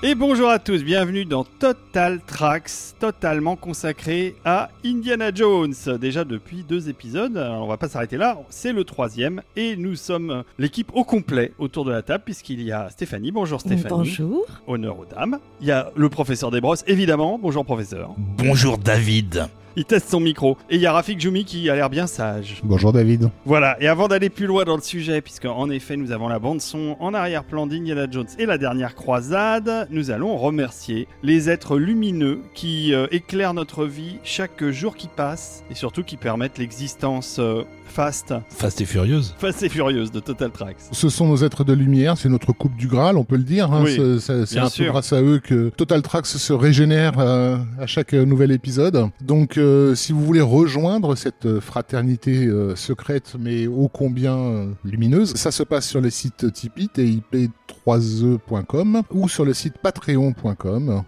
Et bonjour à tous, bienvenue dans Total Tracks, totalement consacré à Indiana Jones. Déjà depuis deux épisodes, Alors, on va pas s'arrêter là, c'est le troisième et nous sommes l'équipe au complet autour de la table puisqu'il y a Stéphanie, bonjour Stéphanie. Bonjour. Honneur aux dames. Il y a le professeur Desbrosses, évidemment, bonjour professeur. Bonjour David. Il teste son micro. Et il y a Rafik Joumi qui a l'air bien sage. Bonjour David. Voilà, et avant d'aller plus loin dans le sujet, puisque en effet nous avons la bande son en arrière-plan d'Indiana Jones et la dernière croisade, nous allons remercier les êtres lumineux qui euh, éclairent notre vie chaque jour qui passe et surtout qui permettent l'existence euh, fast, Fast et furieuse. fast et furieuse de Total Tracks. Ce sont nos êtres de lumière, c'est notre coupe du Graal, on peut le dire. hein. Oui, C'est- un peu grâce à eux que Total Tracks se régénère euh, à chaque euh, nouvel épisode. Donc, euh, si vous voulez rejoindre cette euh, fraternité euh, secrète mais ô combien euh, lumineuse, ça se passe sur le site Tipeee, TIP3E.com ou sur le site Patreon.com.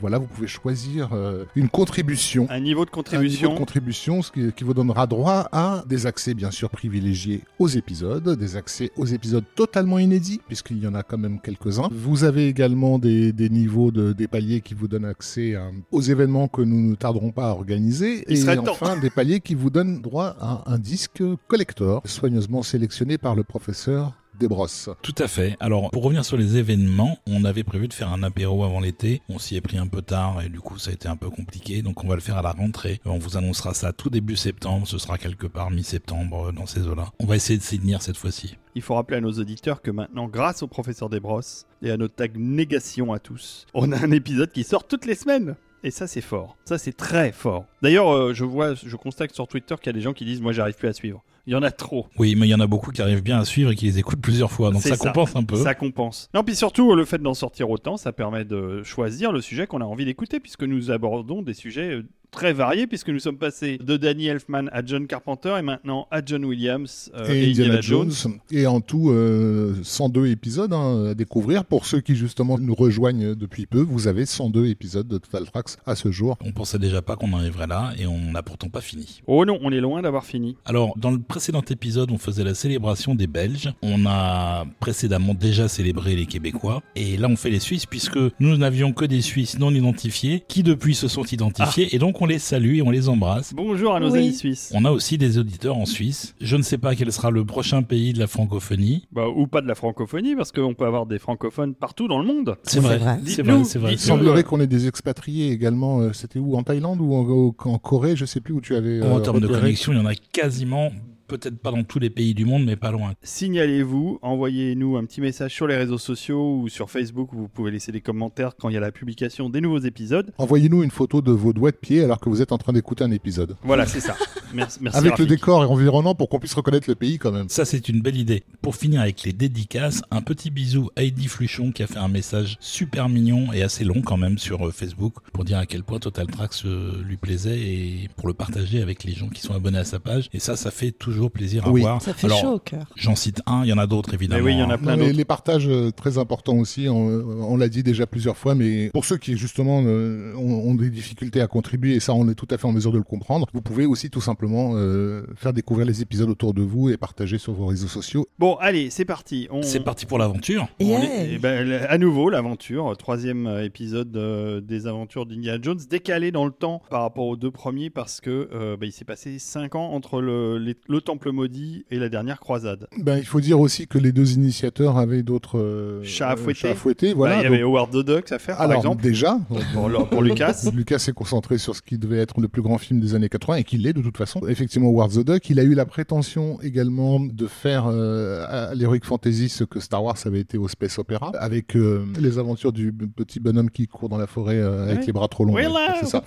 Voilà, vous pouvez choisir une contribution. Un niveau de Un niveau contribution. de contribution, ce qui, qui vous donnera droit à des accès bien sûr privilégiés aux épisodes, des accès aux épisodes totalement inédits, puisqu'il y en a quand même quelques-uns. Vous avez également des, des niveaux de, des paliers qui vous donnent accès aux événements que nous ne tarderons pas à organiser. Et temps. enfin, des paliers qui vous donnent droit à un disque collector, soigneusement sélectionné par le professeur Desbrosses. Tout à fait. Alors, pour revenir sur les événements, on avait prévu de faire un apéro avant l'été. On s'y est pris un peu tard et du coup, ça a été un peu compliqué. Donc, on va le faire à la rentrée. On vous annoncera ça tout début septembre. Ce sera quelque part mi-septembre euh, dans ces eaux-là. On va essayer de s'y tenir cette fois-ci. Il faut rappeler à nos auditeurs que maintenant, grâce au professeur Desbrosses et à notre tag négation à tous, on a un épisode qui sort toutes les semaines. Et ça, c'est fort. Ça, c'est très fort. D'ailleurs, euh, je vois, je constate sur Twitter qu'il y a des gens qui disent Moi, j'arrive plus à suivre. Il y en a trop. Oui, mais il y en a beaucoup qui arrivent bien à suivre et qui les écoutent plusieurs fois. Donc, ça. compense un peu. Ça compense. Non, puis surtout, le fait d'en sortir autant, ça permet de choisir le sujet qu'on a envie d'écouter, puisque nous abordons des sujets euh, très variés, puisque nous sommes passés de Danny Elfman à John Carpenter et maintenant à John Williams euh, et Indiana Jones. Et en tout, euh, 102 épisodes hein, à découvrir. Pour ceux qui justement nous rejoignent depuis peu, vous avez 102 épisodes de Total Tracks à ce jour. On pensait déjà pas qu'on arriverait là et on n'a pourtant pas fini. Oh non, on est loin d'avoir fini. Alors, dans le précédent épisode, on faisait la célébration des Belges. On a précédemment déjà célébré les Québécois. Et là, on fait les Suisses puisque nous n'avions que des Suisses non identifiés qui depuis se sont identifiés. Et donc, on les salue et on les embrasse. Bonjour à nos Oui. amis suisses. On a aussi des auditeurs en Suisse. Je ne sais pas quel sera le prochain pays de la francophonie. Bah, ou pas de la francophonie, parce qu'on peut avoir des francophones partout dans le monde. C'est vrai, c'est vrai, c'est vrai. Il semblerait qu'on ait des expatriés également. euh, C'était où En Thaïlande ou en, Corée Je sais plus où tu avais. En euh, termes de connexion, il y en a quasiment, peut-être pas dans tous les pays du monde, mais pas loin. Signalez-vous, envoyez-nous un petit message sur les réseaux sociaux ou sur Facebook où vous pouvez laisser des commentaires quand il y a la publication des nouveaux épisodes. Envoyez-nous une photo de vos doigts de pied alors que vous êtes en train d'écouter un épisode. Voilà, c'est ça. Merci, merci Avec Rafik. le décor environnant pour qu'on puisse reconnaître le pays quand même. Ça, c'est une belle idée. Pour finir avec les dédicaces, un petit bisou à Heidi Fluchon qui a fait un message super mignon et assez long quand même sur euh, Facebook pour dire à quel point Total Tracks euh, lui plaisait et pour le partager avec les gens qui sont abonnés à sa page. Et ça, ça fait toujours plaisir à Oui. voir. Ça fait Alors, chaud au cœur. J'en cite un, il y en a d'autres évidemment. oui, il y en a plein Non, mais d'autres. les partages euh, très importants aussi, on, on l'a dit déjà plusieurs fois, mais pour ceux qui justement euh, ont, ont des difficultés à contribuer, et ça on est tout à fait en mesure de le comprendre, vous pouvez aussi tout simplement euh, faire découvrir les épisodes autour de vous et partager sur vos réseaux sociaux. Bon, allez, c'est parti. On... C'est parti pour l'aventure. on Yeah. est- eh ben, à nouveau, l'aventure, euh, troisième épisode euh, des aventures d'Indiana Jones, décalé dans le temps par rapport aux deux premiers parce que euh, bah, il s'est passé cinq ans entre le, les- le Temple maudit et la dernière croisade. Ben, il faut dire aussi que les deux initiateurs avaient d'autres euh, Chats à fouetter. chats à fouetter, voilà. il y avait Howard the Duck à faire, par alors exemple, déjà, pour, Lucas. Lucas s'est concentré sur ce qui devait être le plus grand film des années 80 et qui l'est de toute façon. Effectivement, War the Duck, il a eu la prétention également de faire euh, à l'Heroic Fantasy ce que Star Wars avait été au Space Opera, avec euh, les aventures du petit bonhomme qui court dans la forêt euh, avec les bras trop longs. Ouais, C'est ça.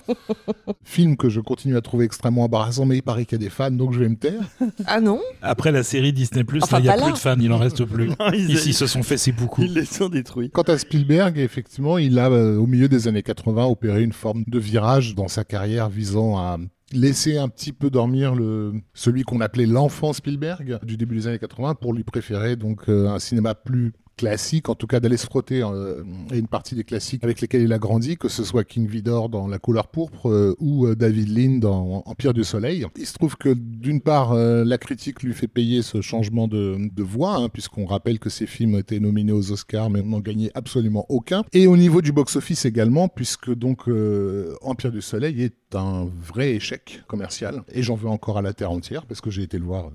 film que je continue à trouver extrêmement embarrassant, mais il paraît qu'il y a des fans, donc je vais me taire. Ah non Après la série Disney+, Enfin, il n'y a plus là. de fans, il en reste plus. ils, Ici, ils se sont fait ses beaucoup. ils les ont détruits. Quant à Spielberg, effectivement, il a, euh, au milieu des années 80, opéré une forme de virage dans sa carrière visant à laisser un petit peu dormir le, celui qu'on appelait l'enfant Spielberg du début des années 80 pour lui préférer donc euh, un cinéma plus classiques, en tout cas d'aller se frotter euh, à une partie des classiques avec lesquels il a grandi, que ce soit King Vidor dans La couleur pourpre euh, ou euh, David Lean dans Empire du Soleil. Il se trouve que d'une part, la critique lui fait payer ce changement de, de voix, hein, puisqu'on rappelle que ces films étaient nominés aux Oscars mais n'ont gagné absolument aucun. Et au niveau du box-office également, puisque donc Empire du Soleil est un vrai échec commercial. Et j'en veux encore à la terre entière, parce que j'ai été le voir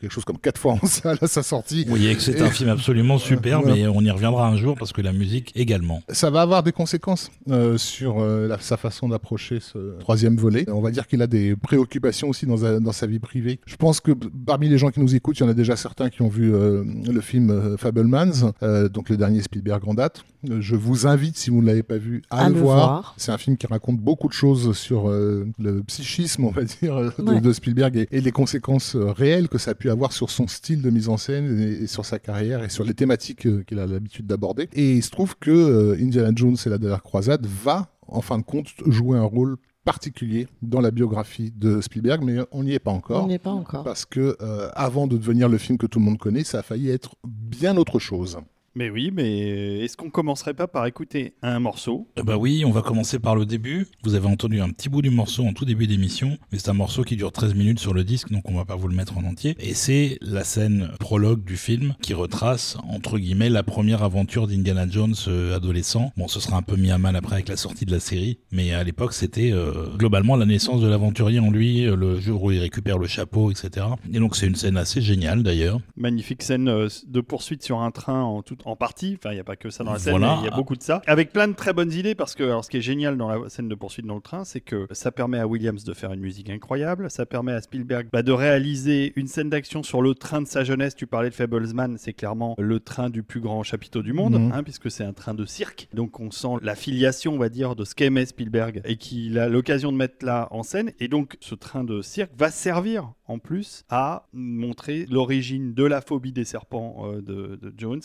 quelque chose comme quatre fois en salle à sa sortie. Oui, et que c'est un film absolument super, mais on y reviendra un jour parce que la musique également. Ça va avoir des conséquences euh, sur euh, sa façon d'approcher ce troisième volet. On va dire qu'il a des préoccupations aussi dans, dans, sa vie privée. Je pense que parmi les gens qui nous écoutent, il y en a déjà certains qui ont vu euh, le film Fablemans, donc le dernier Spielberg en date. Je vous invite, si vous ne l'avez pas vu, à, le, voir. C'est un film qui raconte beaucoup de choses sur le psychisme, on va dire, de, Spielberg et, les conséquences réelles que ça a pu avoir sur son style de mise en scène et, et sur sa carrière et sur les thématiques qu'il a l'habitude d'aborder. Et il se trouve que euh, Indiana Jones et la dernière croisade va, en fin de compte, jouer un rôle particulier dans la biographie de Spielberg, mais on n'y est pas encore. On n'y est pas encore. Parce que euh, avant de devenir le film que tout le monde connaît, ça a failli être bien autre chose. Mais oui, mais est-ce qu'on commencerait pas par écouter un morceau? Bah oui, on va commencer par le début. Vous avez entendu un petit bout du morceau en tout début d'émission, mais c'est un morceau qui dure 13 minutes sur le disque, donc on va pas vous le mettre en entier. Et c'est la scène prologue du film qui retrace, entre guillemets, la première aventure d'Indiana Jones euh, adolescent. Bon, ce sera un peu mis à mal après avec la sortie de la série, mais à l'époque c'était euh, globalement la naissance de l'aventurier en lui, euh, le jour où il récupère le chapeau, etc. Et donc c'est une scène assez géniale d'ailleurs. Magnifique scène de poursuite sur un train en tout en partie. Enfin, il n'y a pas que ça dans la scène, il y a beaucoup de ça. Avec plein de très bonnes idées, parce que alors, ce qui est génial dans la scène de poursuite dans le train, c'est que ça permet à Williams de faire une musique incroyable. Ça permet à Spielberg bah, de réaliser une scène d'action sur le train de sa jeunesse. Tu parlais de Fablesman, c'est clairement le train du plus grand chapiteau du monde, mhm. hein, puisque c'est un train de cirque. Donc on sent la filiation, on va dire, de ce qu'aimait Spielberg et qu'il a l'occasion de mettre là en scène. Et donc ce train de cirque va servir en plus à montrer l'origine de la phobie des serpents euh, de, Jones.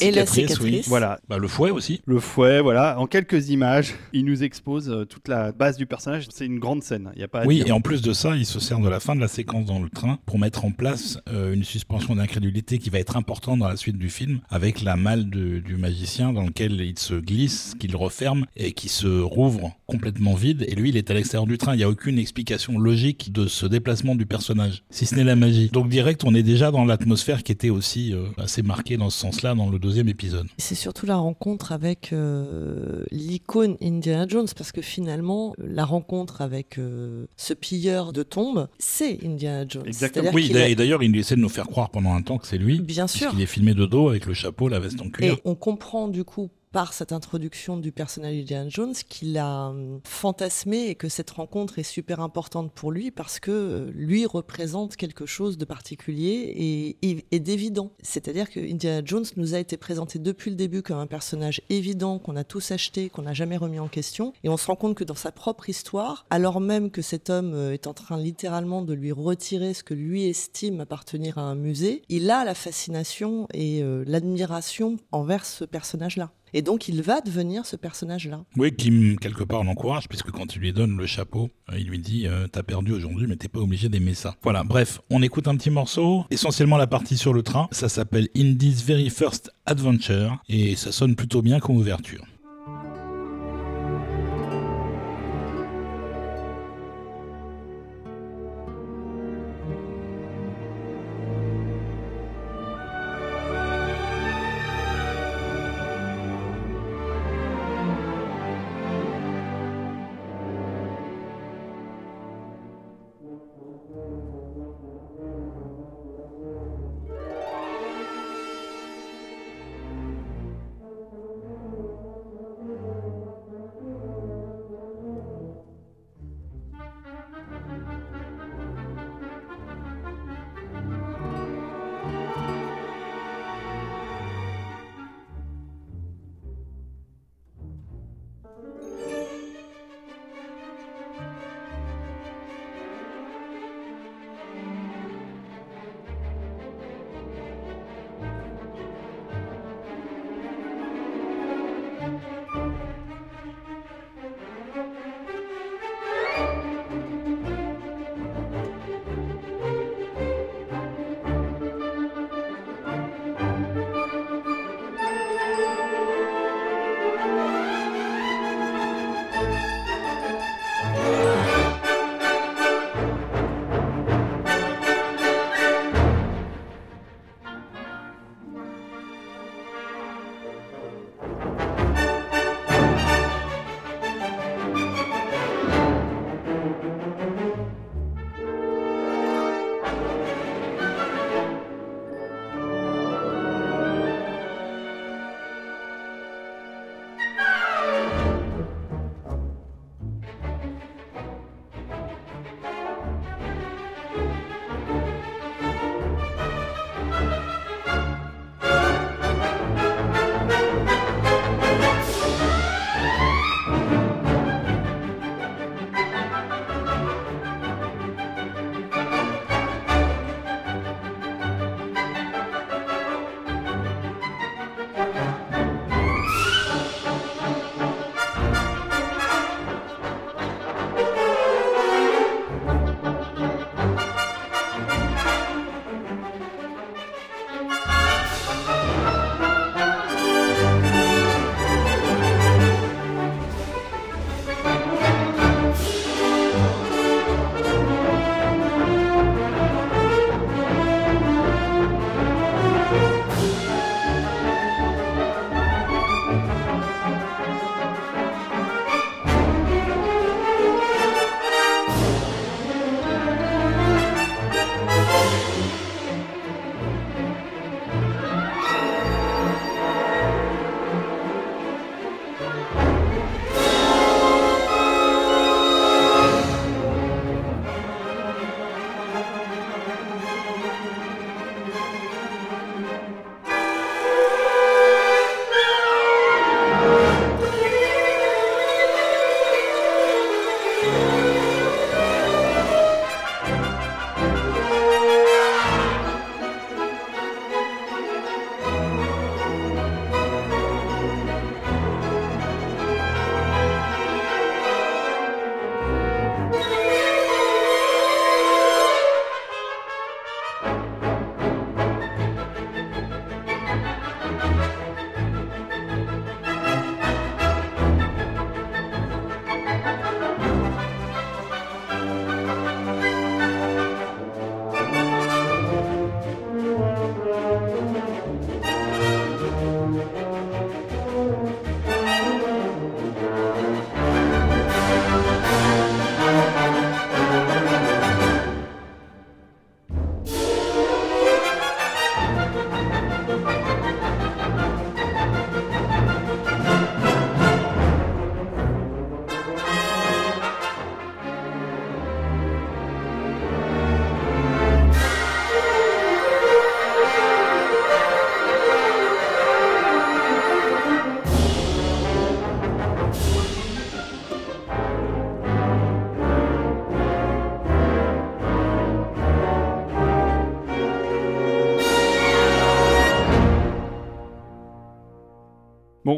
Et la cicatrice. Voilà. Bah, le fouet aussi. Le fouet, voilà. En quelques images, il nous expose euh, toute la base du personnage. C'est une grande scène. Il y a pas. oui, et en plus de ça, il se sert de la fin de la séquence dans le train pour mettre en place euh, une suspension d'incrédulité qui va être importante dans la suite du film, avec la malle du magicien dans lequel il se glisse, qu'il referme et qui se rouvre complètement vide. Et lui, il est à l'extérieur du train. Il n'y a aucune explication logique de ce déplacement du personnage si ce n'est la magie. Donc direct, on est déjà dans l'atmosphère qui était aussi euh, assez marquée dans ce sens-là dans le deuxième épisode. C'est surtout la rencontre avec euh, l'icône Indiana Jones, parce que finalement, la rencontre avec euh, ce pilleur de tombes, c'est Indiana Jones. Exactement. Oui, et d'ailleurs, il essaie de nous faire croire pendant un temps que c'est lui. Bien sûr. Il est filmé de dos avec le chapeau, la veste en cuir. Et on comprend du coup par cette introduction du personnage d'Indiana Jones qu'il a hum, fantasmé et que cette rencontre est super importante pour lui parce que euh, lui représente quelque chose de particulier et, et, d'évident. C'est-à-dire que Indiana Jones nous a été présenté depuis le début comme un personnage évident qu'on a tous acheté, qu'on n'a jamais remis en question et on se rend compte que dans sa propre histoire, alors même que cet homme euh, est en train littéralement de lui retirer ce que lui estime appartenir à un musée, il a la fascination et euh, l'admiration envers ce personnage-là. Et donc, il va devenir ce personnage-là. Oui, qui quelque part l'encourage, puisque quand il lui donne le chapeau, euh, il lui dit euh, T'as perdu aujourd'hui, mais t'es pas obligé d'aimer ça. Voilà, bref, on écoute un petit morceau, essentiellement la partie sur le train. Ça s'appelle Indy's Very First Adventure, et ça sonne plutôt bien comme ouverture.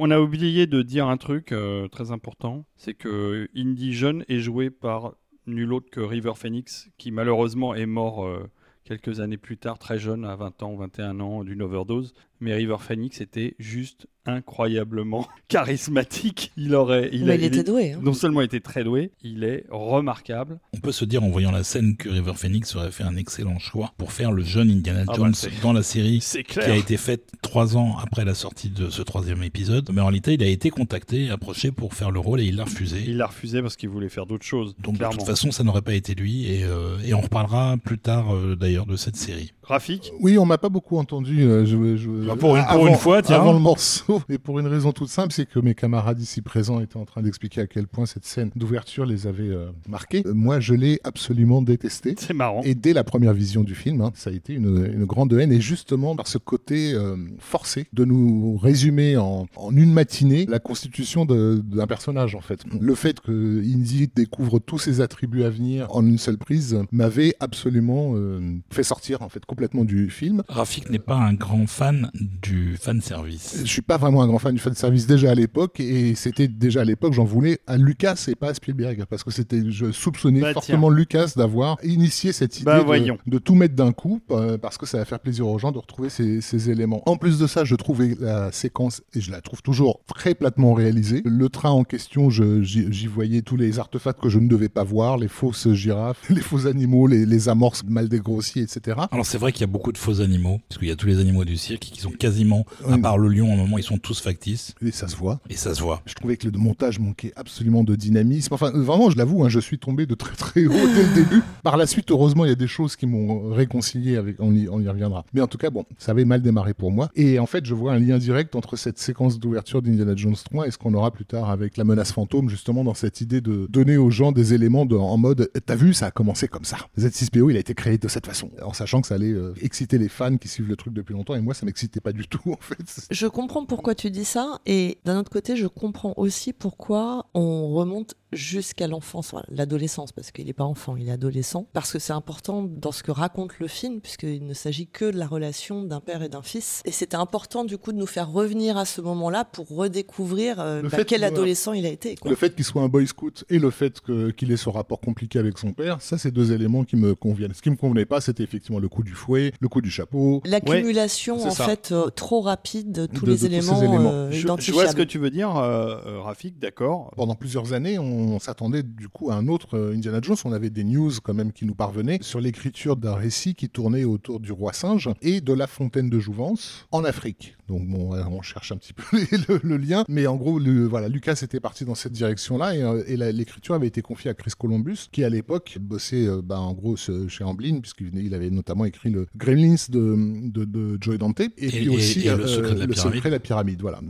On a oublié de dire un truc euh, très important, c'est que Indy Jeune est joué par nul autre que River Phoenix, qui malheureusement est mort euh, quelques années plus tard, très jeune, à 20 ans, 21 ans, d'une overdose. Mais River Phoenix était juste incroyablement charismatique. Il aurait, il, Mais a- il était doué. hein. non seulement était très doué, il est remarquable. On peut se dire en voyant la scène que River Phoenix aurait fait un excellent choix pour faire le jeune Indiana Ah bah, Jones dans la série qui a été faite trois ans après la sortie de ce troisième épisode. Mais en réalité, il a été contacté, approché pour faire le rôle et il l'a refusé. Il l'a refusé parce qu'il voulait faire d'autres choses. Donc de toute façon, ça n'aurait pas été lui et, euh, et on reparlera plus tard euh, d'ailleurs de cette série. Graphique. Oui, on m'a pas beaucoup entendu. euh, je, je- Bah, pour une- pour une fois, tiens. Avant le morceau, et pour une raison toute simple, c'est que mes camarades ici présents étaient en train d'expliquer à quel point cette scène d'ouverture les avait euh, marqués. Euh, Moi, je l'ai absolument détestée. C'est marrant. Et dès la première vision du film, hein, ça a été une, une grande haine, et justement par ce côté euh, forcé de nous résumer en, en une matinée la constitution d'un personnage, en fait. Le fait que Indy découvre tous ses attributs à venir en une seule prise m'avait absolument euh, fait sortir, en fait, complètement du film. Rafik n'est pas un grand fan du fan service. Je suis pas vraiment un grand fan du fan service déjà à l'époque, et c'était déjà à l'époque, j'en voulais à Lucas et pas à Spielberg, parce que c'était, je soupçonnais Bah, fortement Lucas d'avoir initié cette idée Bah, de- voyons. de, tout mettre d'un coup, euh, parce que ça va faire plaisir aux gens de retrouver ces, ces éléments. En plus de ça, je trouvais la séquence, et je la trouve toujours très platement réalisée. Le train en question, je- j'y j'y voyais tous les artefacts que je ne devais pas voir, les fausses girafes, les faux animaux, les, les amorces mal dégrossies, etc. Alors c'est vrai qu'il y a beaucoup de faux animaux, parce qu'il y a tous les animaux du cirque qui sont quasiment, à part le lion, à un moment ils sont tous factices, Et ça se voit. et ça se voit. Je trouvais que le montage manquait absolument de dynamisme. Enfin, vraiment, je l'avoue, hein, je suis tombé de très très haut dès le début. Par la suite, heureusement, il y a des choses qui m'ont réconcilié avec. On y, on y reviendra. Mais en tout cas, bon, ça avait mal démarré pour moi. Et en fait, je vois un lien direct entre cette séquence d'ouverture d'Indiana Jones 3 et ce qu'on aura plus tard avec la menace fantôme, justement, dans cette idée de donner aux gens des éléments de- en mode T'as vu, ça a commencé comme ça. Z6PO, il a été créé de cette façon. En sachant que ça allait euh, exciter les fans qui suivent le truc depuis longtemps. Et moi, ça pas du tout, en fait. Je comprends pourquoi tu dis ça, et d'un autre côté, je comprends aussi pourquoi on remonte jusqu'à l'enfance, l'adolescence, parce qu'il n'est pas enfant, il est adolescent, parce que c'est important dans ce que raconte le film, puisqu'il ne s'agit que de la relation d'un père et d'un fils. Et c'était important du coup de nous faire revenir à ce moment-là pour redécouvrir euh, bah, quel que- adolescent il a été. Quoi. Le fait qu'il soit un boy scout et le fait que- qu'il ait ce rapport compliqué avec son père, ça c'est deux éléments qui me conviennent. Ce qui me convenait pas, c'était effectivement le coup du fouet, le coup du chapeau. L'accumulation en ça. fait euh, trop rapide de tous De- les de tous ces éléments, éléments. euh, Je, je vois ce que tu veux dire, euh, euh, Rafik, d'accord. Pendant plusieurs années, on s'attendait du coup à un autre euh, Indiana Jones. On avait des news quand même qui nous parvenaient sur l'écriture d'un récit qui tournait autour du roi singe et de la fontaine de Jouvence en Afrique. Donc bon, on cherche un petit peu le, le lien, mais en gros, le- voilà, Lucas était parti dans cette direction-là et, euh, et l'écriture avait été confiée à Chris Columbus, qui à l'époque bossait euh, bah, en gros chez Amblin, puisqu'il avait notamment écrit le Gremlins de, de, de Joy Dante et, puis et- aussi Le Secret de la Le Pyramide. Secret de la pyramide, voilà,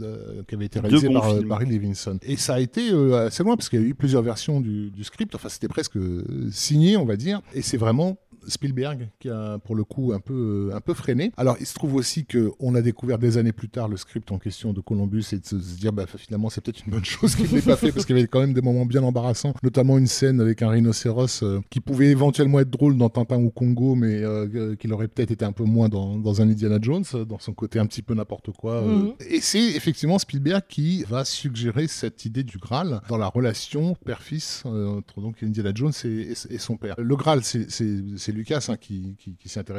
qui avait été réalisé par. Barry Levinson. Et ça a été assez loin parce qu'il y a eu plusieurs versions du, du script. Enfin, c'était presque euh, signé, on va dire. Et c'est vraiment Spielberg qui a pour le coup un peu euh, un peu freiné. Alors il se trouve aussi que on a découvert des années plus tard le script en question de Columbus et de se, dire bah finalement c'est peut-être une bonne chose qu'il ne l'ait pas fait parce qu'il y avait quand même des moments bien embarrassants, notamment une scène avec un rhinocéros euh, qui pouvait éventuellement être drôle dans Tintin ou Congo mais euh, qu'il aurait peut-être été un peu moins dans, dans un Indiana Jones dans son côté un petit peu n'importe quoi. euh. Mhm. Et c'est effectivement Spielberg qui va suggérer cette idée du Graal dans la relation père-fils entre donc Indiana Jones et, et- et son père. Le Graal, c'est- Lucas hein, qui, qui-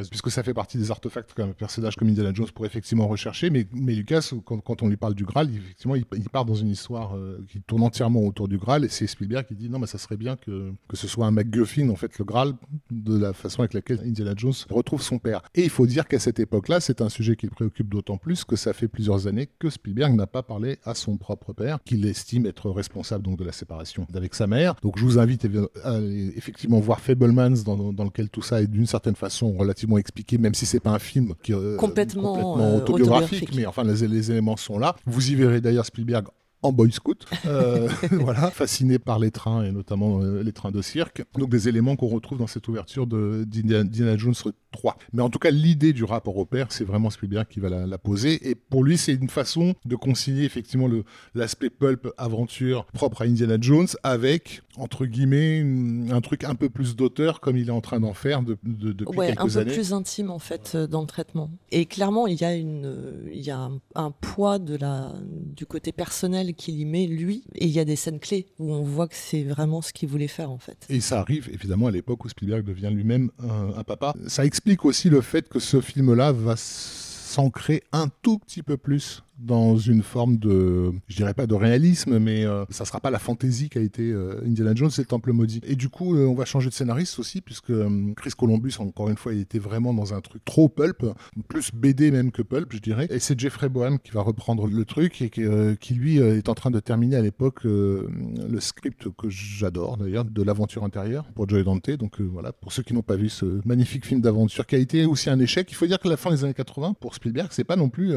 puisque ça fait partie des artefacts qu'un personnage comme Indiana Jones pourrait effectivement rechercher. Mais, mais Lucas, quand, quand on lui parle du Graal, effectivement, il, part dans une histoire euh, qui tourne entièrement autour du Graal. Et c'est Spielberg qui dit non, mais ça serait bien que, que ce soit un MacGuffin, en fait, le Graal, de la façon avec laquelle Indiana Jones retrouve son père. Et il faut dire qu'à cette époque-là, c'est un sujet qui le préoccupe d'autant plus que ça fait plusieurs années que Spielberg n'a pas parlé à son propre père, qu'il estime être responsable donc de la séparation d'avec sa mère. Donc je vous invite à aller effectivement voir Fablemans, dans lequel tout ça est d'une certaine façon relativement expliqué, même si c'est pas un film qui euh, Complètement, complètement euh, autobiographique, autobiographique. mais enfin les, les éléments sont là. Vous y verrez d'ailleurs Spielberg en boy scout, euh, voilà, fasciné par les trains et notamment euh, les trains de cirque. Donc des éléments qu'on retrouve dans cette ouverture de d'Indiana Indiana Jones 3. Mais en tout cas, l'idée du rapport au père, c'est vraiment Spielberg qui va la, la poser. Et pour lui, c'est une façon de concilier effectivement l'aspect pulp aventure propre à Indiana Jones avec entre guillemets, un truc un peu plus d'auteur comme il est en train d'en faire de, depuis ouais, quelques années. un peu plus intime en fait euh, dans le traitement. Et clairement, il y a une, euh, il y a un, poids de la, du côté personnel qu'il y met lui, et il y a des scènes clés où on voit que c'est vraiment ce qu'il voulait faire en fait. Et ça arrive évidemment à l'époque où Spielberg devient lui-même un, un papa. Ça explique aussi le fait que ce film-là va s'ancrer un tout petit peu plus dans une forme de, je dirais pas de réalisme, mais euh, ça sera pas la fantaisie qu'a été euh, Indiana Jones et le Temple maudit. Et du coup, euh, on va changer de scénariste aussi, puisque Chris Columbus, encore une fois, il était vraiment dans un truc trop pulp, plus BD même que pulp, je dirais. Et c'est Jeffrey Boham qui va reprendre le truc et qui, lui est en train de terminer à l'époque le script que j'adore d'ailleurs de l'aventure intérieure pour Joy Dante. Donc voilà, pour ceux qui n'ont pas vu ce magnifique film d'aventure qui a été aussi un échec, il faut dire que la fin des années 80 pour Spielberg, c'est pas non plus,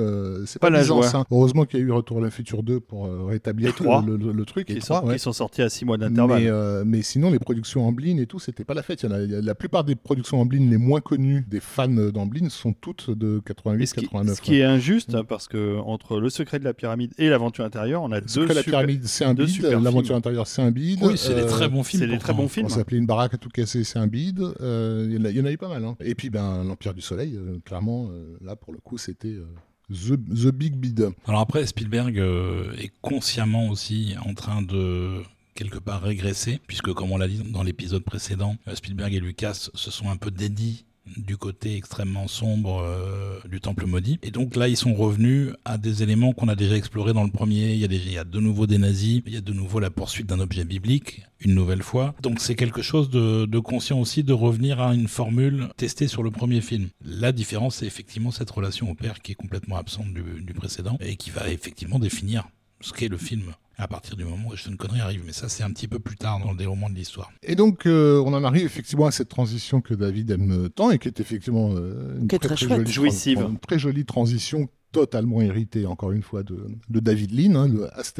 c'est pas, la joie. Heureusement qu'il y a eu Retour à la future 2 pour euh, rétablir le, le, truc. Qui, et sont, qui sont sortis à 6 mois d'intervalle. Mais, euh, mais, sinon, les productions Amblin et tout, c'était pas la fête. Il y en a, la plupart des productions Amblin les moins connues des fans d'Amblin sont toutes de 88-89. Ce qui est injuste, mm. parce que entre Le secret de la pyramide et L'aventure intérieure, on a deux. Le secret de la pyramide, c'est un bide. L'aventure intérieure, c'est un bide. Oui, c'est des très bons films. C'est des très bons films. On s'appelait Une baraque à tout casser, c'est un bide. Il y, en a eu pas mal. Hein. Et puis, ben, L'Empire du Soleil, clairement, là, pour le coup, c'était. The, Big Bid. Alors après, Spielberg euh, est consciemment aussi en train de quelque part régresser, puisque comme on l'a dit dans l'épisode précédent, euh, Spielberg et Lucas se sont un peu dédits du côté extrêmement sombre euh, du temple maudit. Et donc là, ils sont revenus à des éléments qu'on a déjà explorés dans le premier. Il y a, de nouveau des nazis, il y a de nouveau la poursuite d'un objet biblique, une nouvelle fois. Donc c'est quelque chose de, conscient aussi de revenir à une formule testée sur le premier film. La différence, c'est effectivement cette relation au père qui est complètement absente du précédent et qui va effectivement définir ce qu'est le film à partir du moment où Sean Connery arrive. Mais ça, c'est un petit peu plus tard dans le déroulement de l'histoire. Et donc, euh, on en arrive effectivement à cette transition que David aime tant et qui est effectivement euh, une, très, très, jolie, une très jolie transition totalement hérité, encore une fois, de, David Lean. Hein.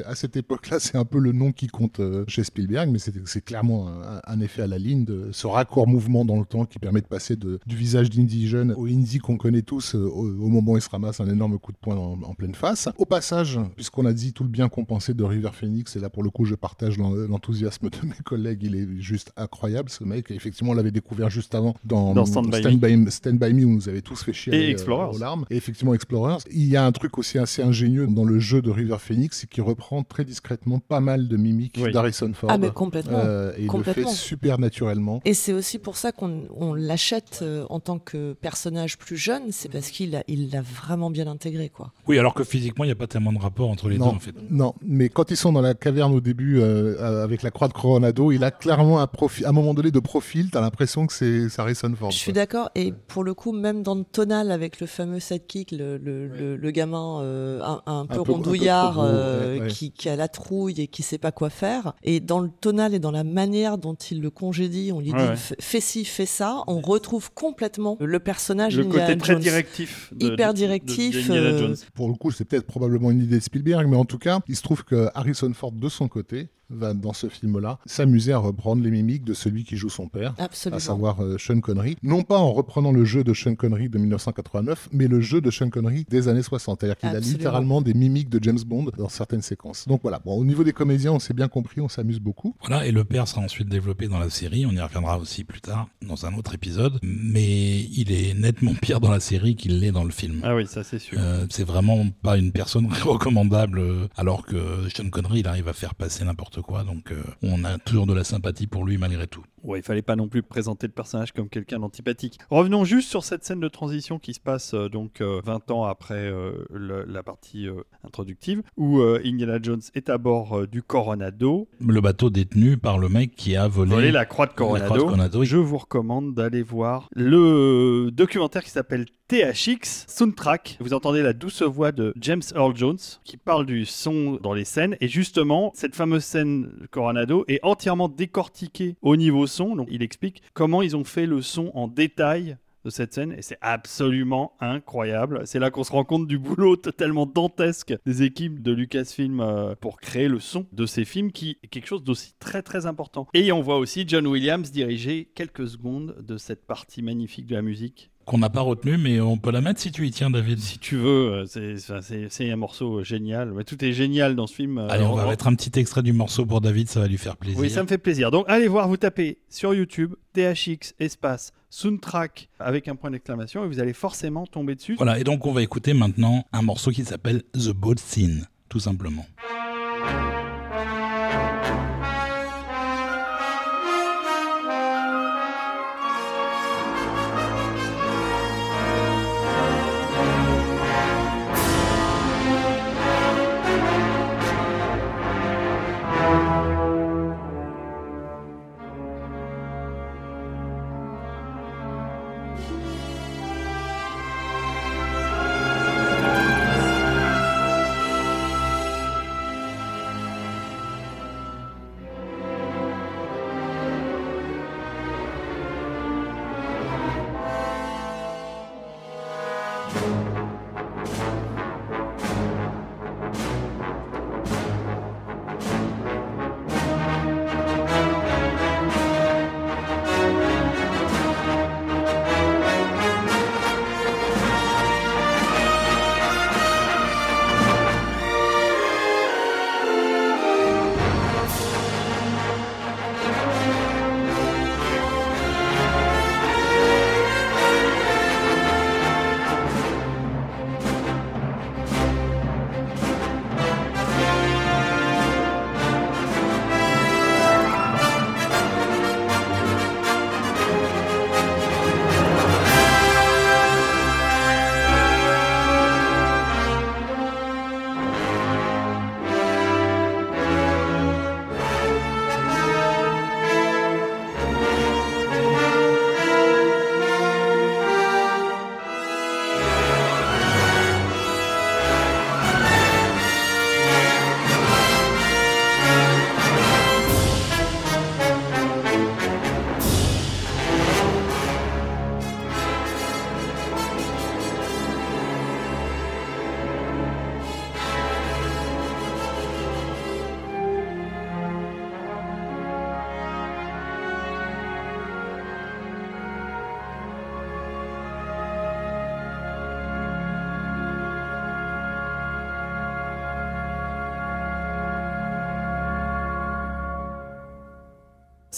à, cette, époque-là, c'est un peu le nom qui compte euh, chez Spielberg, mais c'est clairement un, effet à la ligne de ce raccord mouvement dans le temps qui permet de passer de, du visage d'Indy jeune au Indy qu'on connaît tous euh, au, moment où il se ramasse un énorme coup de poing en, pleine face. Au passage, puisqu'on a dit tout le bien compensé de River Phoenix, et là pour le coup je partage l'enthousiasme de mes collègues, il est juste incroyable ce mec. effectivement, on l'avait découvert juste avant dans, Stand, by, Me. où nous avait tous fait chier et Explorers. aux larmes. Et effectivement, Explorers il y a un truc aussi assez ingénieux dans le jeu de River Phoenix, c'est qu'il reprend très discrètement pas mal de mimiques d'Harrison Ford. Ah, mais complètement. Euh, et il le fait super naturellement. Et c'est aussi pour ça qu'on l'achète euh, en tant que personnage plus jeune, c'est parce qu'il l'a il vraiment bien intégré. quoi. Oui, alors que physiquement, il n'y a pas tellement de rapport entre les deux, en fait. Non, mais quand ils sont dans la caverne au début, euh, avec la croix de Coronado, il a clairement un, profil, un moment donné de profil, tu as l'impression que c'est Harrison Ford. Je suis d'accord, et pour le coup, même dans le tonal avec le fameux sidekick, le, le, le gamin euh, un, peu rondouillard euh, Qui, a la trouille et qui sait pas quoi faire. Et dans le tonal et dans la manière dont il le congédie, on lui dit fais ci, fais ça, on retrouve complètement le personnage. Le côté très directif. Hyper directif. Euh, pour le coup, c'est peut-être probablement une idée de Spielberg, mais en tout cas, il se trouve que Harrison Ford, de son côté, va, dans ce film-là, s'amuser à reprendre les mimiques de celui qui joue son père, à savoir euh, Sean Connery. Non pas en reprenant le jeu de Sean Connery de 1989, mais le jeu de Sean Connery des années 60. C'est-à-dire qu'il a littéralement des mimiques de James Bond dans certaines séquences. Donc voilà, bon, au niveau des comédiens, on s'est bien compris, on s'amuse beaucoup. Voilà, et le père sera ensuite développé dans la série, on y reviendra aussi plus tard dans un autre épisode, mais il est nettement pire dans la série qu'il l'est dans le film. Ah oui, ça c'est sûr. Euh, c'est vraiment pas une personne recommandable, euh, alors que Sean Connery, il arrive à faire passer n'importe quoi. Donc euh, on a toujours de la sympathie pour lui malgré tout. Ouais, il fallait pas non plus présenter le personnage comme quelqu'un d'antipathique. Revenons juste sur cette scène de transition qui se passe euh, donc 20 euh, ans après la partie introductive, où Indiana Jones est à bord du Coronado. Le bateau détenu par le mec qui a volé, la croix de Coronado. Je vous recommande d'aller voir le documentaire qui s'appelle THX Soundtrack. Vous entendez la douce voix de James Earl Jones qui parle du son dans les scènes. Et justement, cette fameuse scène Coronado est entièrement décortiquée au niveau il explique comment ils ont fait le son en détail de cette scène et c'est absolument incroyable. C'est là qu'on se rend compte du boulot totalement dantesque des équipes de Lucasfilm euh, pour créer le son de ces films qui est quelque chose d'aussi très très important. Et on voit aussi John Williams diriger quelques secondes de cette partie magnifique de la musique qu'on n'a pas retenu, mais on peut la mettre si tu y tiens, David. Si tu veux, euh, c'est- un morceau génial. Mais tout est génial dans ce film. Allez, Euh, on va mettre un petit extrait du morceau pour David, ça va lui faire plaisir. Oui, ça me fait plaisir. Donc allez voir, vous tapez sur YouTube THX espace soundtrack avec un point d'exclamation et vous allez forcément tomber dessus. Voilà, et donc on va écouter maintenant un morceau qui s'appelle The Boat Scene, tout simplement.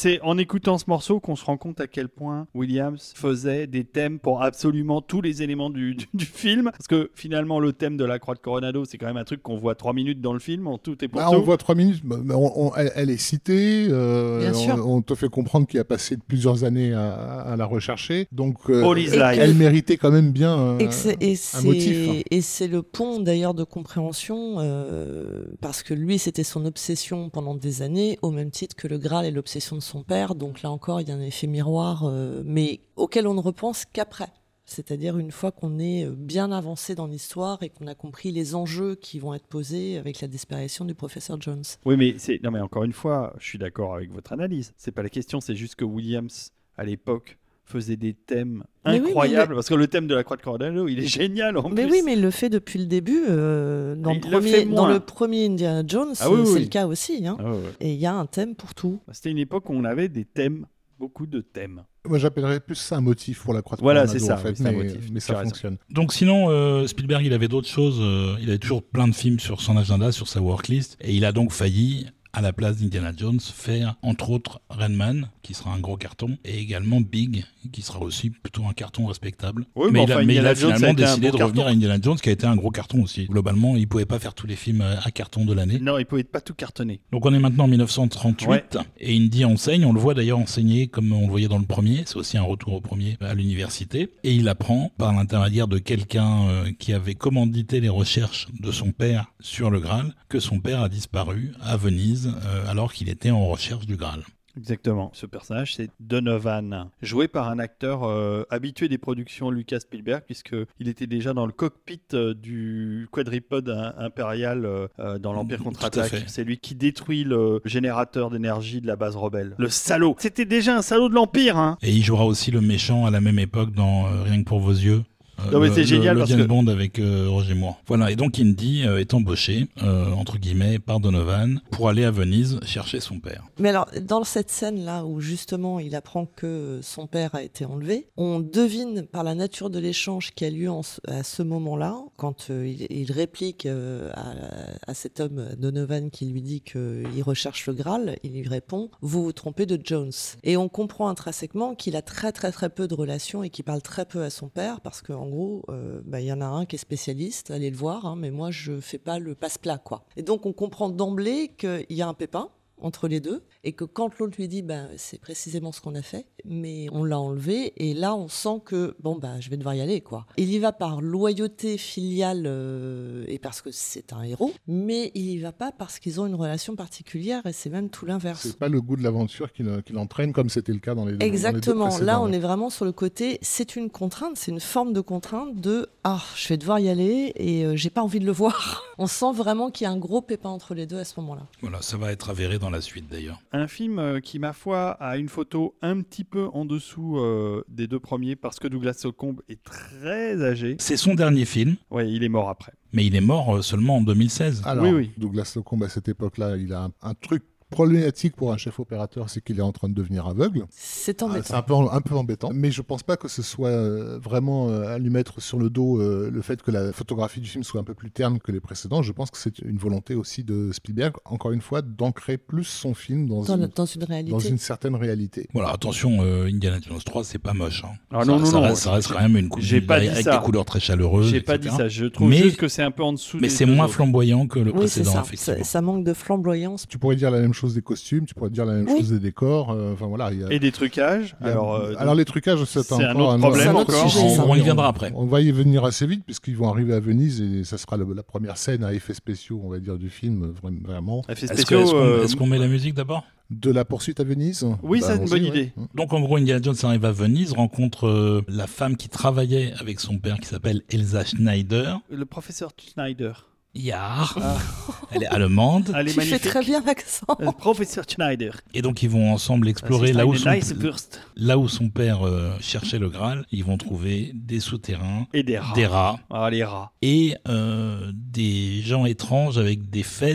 C'est en écoutant ce morceau qu'on se rend compte à quel point Williams faisait des thèmes pour absolument tous les éléments du, du- du film. Parce que finalement, le thème de la Croix de Coronado, c'est quand même un truc qu'on voit trois minutes dans le film, en tout et pour Bah, tout. on voit trois minutes, bah, bah, on- on- elle, elle est citée, euh, Bien on, sûr. on te fait comprendre qu'il a passé plusieurs années à, à la rechercher, donc euh, elle méritait quand même bien euh, Et c'est- et un motif. c'est et c'est le pont d'ailleurs de compréhension euh, parce que lui c'était son obsession pendant des années au même titre que le Graal est l'obsession de son père donc là encore il y a un effet miroir euh, mais auquel on ne repense qu'après c'est-à-dire une fois qu'on est euh, bien avancé dans l'histoire et qu'on a compris les enjeux qui vont être posés avec la disparition du professeur Jones. Oui, mais c'est non, mais encore une fois, je suis d'accord avec votre analyse. C'est pas la question, c'est juste que Williams à l'époque faisait des thèmes Mais oui, mais incroyables parce que le thème de la Croix de Coronado, il est génial en Mais plus. oui, mais il le fait depuis le début. euh, dans, le premier, dans moins. le premier Indiana Jones, Ah oui, c'est oui. le cas aussi. Hein. Ah. Et il y a un thème pour tout. C'était une époque où on avait des thèmes, beaucoup de thèmes. Moi, j'appellerais plus ça un motif pour la croix de Voilà, c'est ça, en fait, oui, c'est un mais, motif. mais Tu ça raison. fonctionne. Donc sinon, euh, Spielberg, il avait d'autres choses. euh, il avait toujours plein de films sur son agenda, sur sa worklist. Et il a donc failli, à la place d'Indiana Jones, faire entre autres Rain Man, qui sera un gros carton, et également Big, qui sera aussi plutôt un carton respectable. Oui, mais il a, enfin, mais il Indiana a Jones a finalement décidé de revenir carton. à Indiana Jones, qui a été un gros carton aussi. Globalement, il pouvait pas faire tous les films euh, à carton de l'année. Non, il pouvait pas tout cartonner. Donc on est maintenant en 1938 Ouais. et Indy enseigne, on le voit d'ailleurs enseigner comme on le voyait dans le premier, c'est aussi un retour au premier à l'université et il apprend par l'intermédiaire de quelqu'un euh, qui avait commandité les recherches de son père sur le Graal que son père a disparu à Venise euh, alors qu'il était en recherche du Graal. Exactement. Ce personnage, c'est Donovan, joué par un acteur euh, habitué des productions Lucas Spielberg, puisqu'il était déjà dans le cockpit euh, du quadripode im- impérial euh, dans l'Empire contre-attaque. C'est lui qui détruit le générateur d'énergie de la base rebelle. Le salaud C'était déjà un salaud de l'Empire, hein Et il jouera aussi le méchant à la même époque dans Rien que pour vos yeux Non, mais le- c'est génial le parce James que- Bond avec euh, Roger Moore. Voilà, et donc Indy euh, est embauché, euh, entre guillemets, par Donovan pour aller à Venise chercher son père. Mais alors, dans cette scène-là où justement il apprend que son père a été enlevé, on devine par la nature de l'échange qui a lieu en à ce moment-là, quand euh, il, il réplique euh, à, à cet homme Donovan qui lui dit qu'il recherche le Graal, il lui répond Vous vous trompez de Jones. Et on comprend intrinsèquement qu'il a très très très peu de relations et qu'il parle très peu à son père parce qu'en gros, euh, bah, il y en a un qui est spécialiste, allez le voir, hein, mais moi je fais pas le passe-plat. Et donc on comprend d'emblée qu'il y a un pépin entre les deux et que quand l'autre lui dit ben c'est précisément ce qu'on a fait mais on l'a enlevé et là on sent que bon bah je vais devoir y aller quoi il y va par loyauté filiale euh, et parce que c'est un héros mais il y va pas parce qu'ils ont une relation particulière et c'est même tout l'inverse C'est pas le goût de l'aventure qui, qui l'entraîne comme c'était le cas dans les deux Exactement. Là, on est vraiment sur le côté. C'est une contrainte, c'est une forme de contrainte de ah, je vais devoir y aller et euh, j'ai pas envie de le voir. On sent vraiment qu'il y a un gros pépin entre les deux à ce moment-là. Voilà, ça va être avéré dans la suite d'ailleurs. Un film euh, qui, ma foi, a une photo un petit peu en dessous euh, des deux premiers parce que Douglas Socombe est très âgé. C'est son dernier film, Ouais, il est mort après. mais il est mort euh, seulement en 2016. Alors, Oui, oui. Douglas Locombe, à cette époque-là, il a un, un truc problématique pour un chef opérateur, c'est qu'il est en train de devenir aveugle. C'est Ah, embêtant. c'est un peu, un peu embêtant, mais je pense pas que ce soit euh, vraiment euh, à lui mettre sur le dos euh, le fait que la photographie du film soit un peu plus terne que les précédents. Je pense que c'est une volonté aussi de Spielberg, encore une fois, d'ancrer plus son film dans, dans, une, dans une réalité. dans une certaine réalité. Voilà, attention, euh, Indiana Jones 3, c'est pas moche. hein. Ah ça, non, non, ça non, Reste, ça reste quand même une pas dit avec ça. des couleurs très chaleureuses. J'ai pas dit ça. Je trouve Mais- juste que c'est un peu en dessous. Mais c'est moins flamboyant que le oui, précédent, ça. Ça manque de flamboyance. Tu pourrais dire la même chose des costumes, tu pourrais dire la même Oui. chose des décors. euh, Enfin voilà, il y a- Et des trucages. a- Alors, euh, alors les trucages, c'est encore un autre un problème autre encore. sujet, on, on y viendra après. On va y venir assez vite puisqu'ils vont arriver à Venise et ça sera le- la première scène à effets spéciaux, on va dire, du film, vra- vraiment. effets Est-ce que- spéciaux. est-ce qu'on euh, est-ce qu'on met la musique d'abord? De la poursuite à Venise? Oui, c'est une allons-y, bonne idée. Donc en gros, Indiana Jones arrive à Venise, rencontre euh, la femme qui travaillait avec son père qui s'appelle Elsa Schneider. Le professeur Schneider. Yar. Ah. Elle est allemande. Elle est Tu fais très bien l'accent. Le professeur Schneider. Et donc ils vont ensemble explorer C'est là où, son, nice burst. là où son père euh, cherchait le Graal. Ils vont trouver des souterrains, Et des rats. des rats Ah, les rats. et euh, des gens étranges avec des fez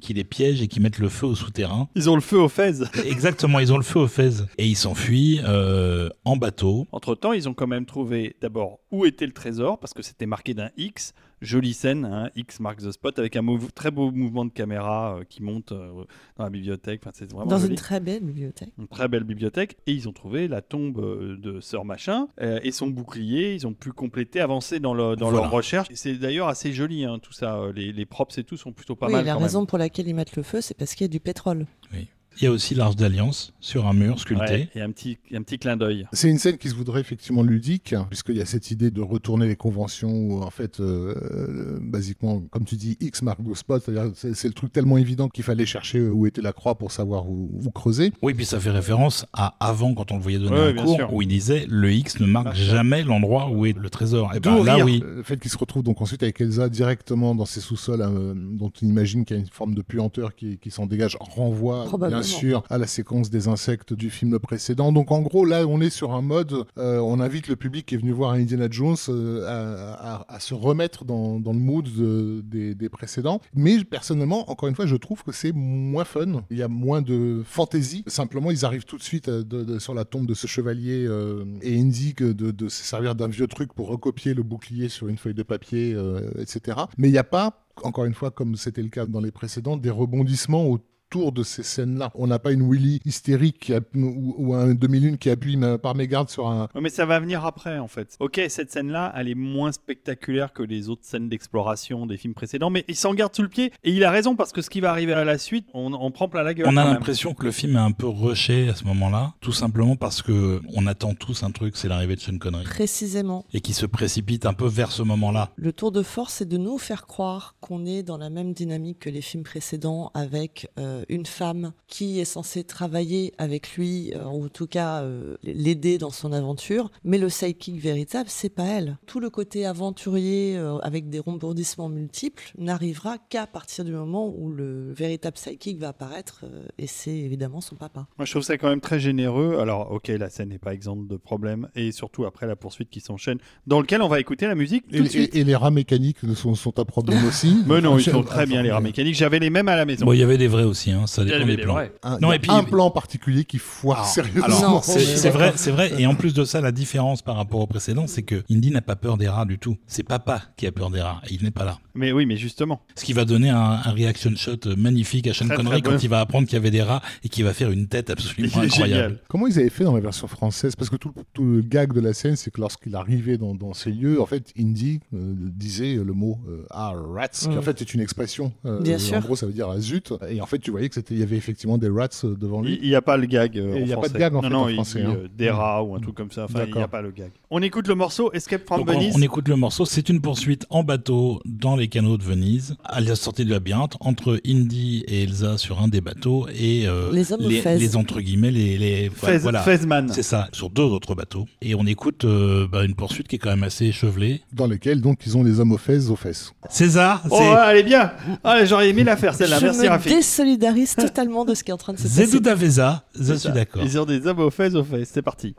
qui les piègent et qui mettent le feu au souterrain. Ils ont le feu aux fez. Exactement, ils ont le feu aux fez. Et ils s'enfuient euh, en bateau. Entre-temps, ils ont quand même trouvé d'abord où était le trésor, parce que c'était marqué d'un X. Jolie scène, hein, X mark the spot, avec un très beau mouvement de caméra euh, qui monte euh, dans la bibliothèque. Enfin, c'est vraiment Dans joli. une très belle bibliothèque. Une très belle bibliothèque. Et ils ont trouvé la tombe euh, de Sœur Machin euh, et son bouclier. Ils ont pu compléter, avancer dans, le, dans Voilà. leur recherche. C'est d'ailleurs assez joli, hein, tout ça. Les, les props et tout sont plutôt pas oui, mal la quand raison pour laquelle ils mettent le feu, c'est parce qu'il y a du pétrole. Il y a aussi l'Arche d'Alliance sur un mur sculpté. Ouais, et un petit, un petit clin d'œil. C'est une scène qui se voudrait effectivement ludique, puisqu'il y a cette idée de retourner les conventions où, en fait, euh, euh, basiquement, comme tu dis, X marque le spot, c'est le truc tellement évident qu'il fallait chercher où était la croix pour savoir où, où creuser. Oui, puis ça fait référence à avant quand on le voyait donner Ouais, un cours sûr. où il disait le X ne marque Ah, jamais l'endroit où est le trésor. Et D'où ben là, oui. Le fait qu'il se retrouve donc ensuite avec Elsa directement dans ses sous-sols, euh, dont on imagine qu'il y a une forme de puanteur qui, qui s'en dégage, renvoie Probablement. bien à la séquence des insectes du film précédent. Donc en gros, là, on est sur un mode, euh, on invite le public qui est venu voir Indiana Jones euh, à, se remettre dans, le mood de- des, précédents. Mais personnellement, encore une fois, je trouve que c'est moins fun. Il y a moins de fantaisie. Simplement, ils arrivent tout de suite euh, sur la tombe de ce chevalier et Indy de, se servir d'un vieux truc pour recopier le bouclier sur une feuille de papier, etc. Mais il n'y a pas, encore une fois, comme c'était le cas dans les précédents, des rebondissements autour de ces scènes-là. On n'a pas une Willy hystérique qui a- ou, ou un demi-lune qui appuie par mégarde sur un... Ouais, mais ça va venir après, en fait. Ok, cette scène-là, elle est moins spectaculaire que les autres scènes d'exploration des films précédents, mais il s'en garde sous le pied. Et il a raison, parce que ce qui va arriver à la suite, on, on prend plein la gueule. On a l'impression que le film est un peu rushé à ce moment-là, tout simplement parce que on attend tous un truc, c'est l'arrivée de Sean Connery, Précisément. et qui se précipite un peu vers ce moment-là. Le tour de force, c'est de nous faire croire qu'on est dans la même dynamique que les films précédents, avec euh, une femme qui est censée travailler avec lui, euh, ou en tout cas euh, l'aider dans son aventure. Mais le sidekick véritable, c'est pas elle. Tout le côté aventurier euh, avec des rebondissements multiples n'arrivera qu'à partir du moment où le véritable sidekick va apparaître, euh, et c'est évidemment son papa. Moi, je trouve ça quand même très généreux. Alors, ok, la scène n'est pas exempte de problèmes, et surtout après la poursuite qui s'enchaîne, dans lequel on va écouter la musique tout Et, de suite. et- et les rats mécaniques sont, sont un problème aussi. Mais non, ils sont très bien les rats mécaniques. J'avais les mêmes à la maison. Bon, il y avait des vrais aussi, hein, ça dépend des des plans. Un, Non, il y a et puis- un plan en particulier qui foire Alors, sérieusement. c'est vrai, c'est vrai. Et en plus de ça, la différence par rapport au précédent, c'est que Indy n'a pas peur des rats du tout. C'est papa qui a peur des rats et il n'est pas là. Mais oui, mais justement. Ce qui va donner un, un reaction shot magnifique à Sean Très, très Connery bon. quand il va apprendre qu'il y avait des rats et qu'il va faire une tête absolument incroyable. génial. Comment ils avaient fait dans la version française? Parce que tout, tout le gag de la scène, c'est que lorsqu'il arrivait dans, dans ces lieux, en fait, Indy euh, disait le mot euh, ah rats, qui Mm. en fait est une expression. euh, Bien En sûr. gros, ça veut dire ah, zut. Et en fait, tu voyais que c'était, il y avait effectivement des rats euh, devant lui. Il n'y a pas le gag. euh, en il y a pas de gag, en non, fait, non, en il français, dit, hein. euh, des rats ou un truc comme ça. Enfin, il n'y a pas le gag. On écoute le morceau Escape from Donc, on, Venice. on écoute le morceau, c'est une poursuite en bateau dans les canaux de Venise, à la sortie du labyrinthe, entre Indy et Elsa sur un des bateaux et euh, Les hommes aux les, les entre guillemets les, les Fez- voilà. Fezman. C'est ça, sur deux autres bateaux. Et on écoute euh, bah, une poursuite qui est quand même assez échevelée. Dans lesquels, donc, ils ont les hommes aux fesses aux fesses. César, Oh, elle est bien. Ah, J'aurais aimé la faire celle-là. Je Merci me Rafik. désolidarise totalement de ce qui est en train de se passer. Zedou Daveza, je suis d'accord. Ils ont des hommes aux fesses, aux fesses. C'est parti.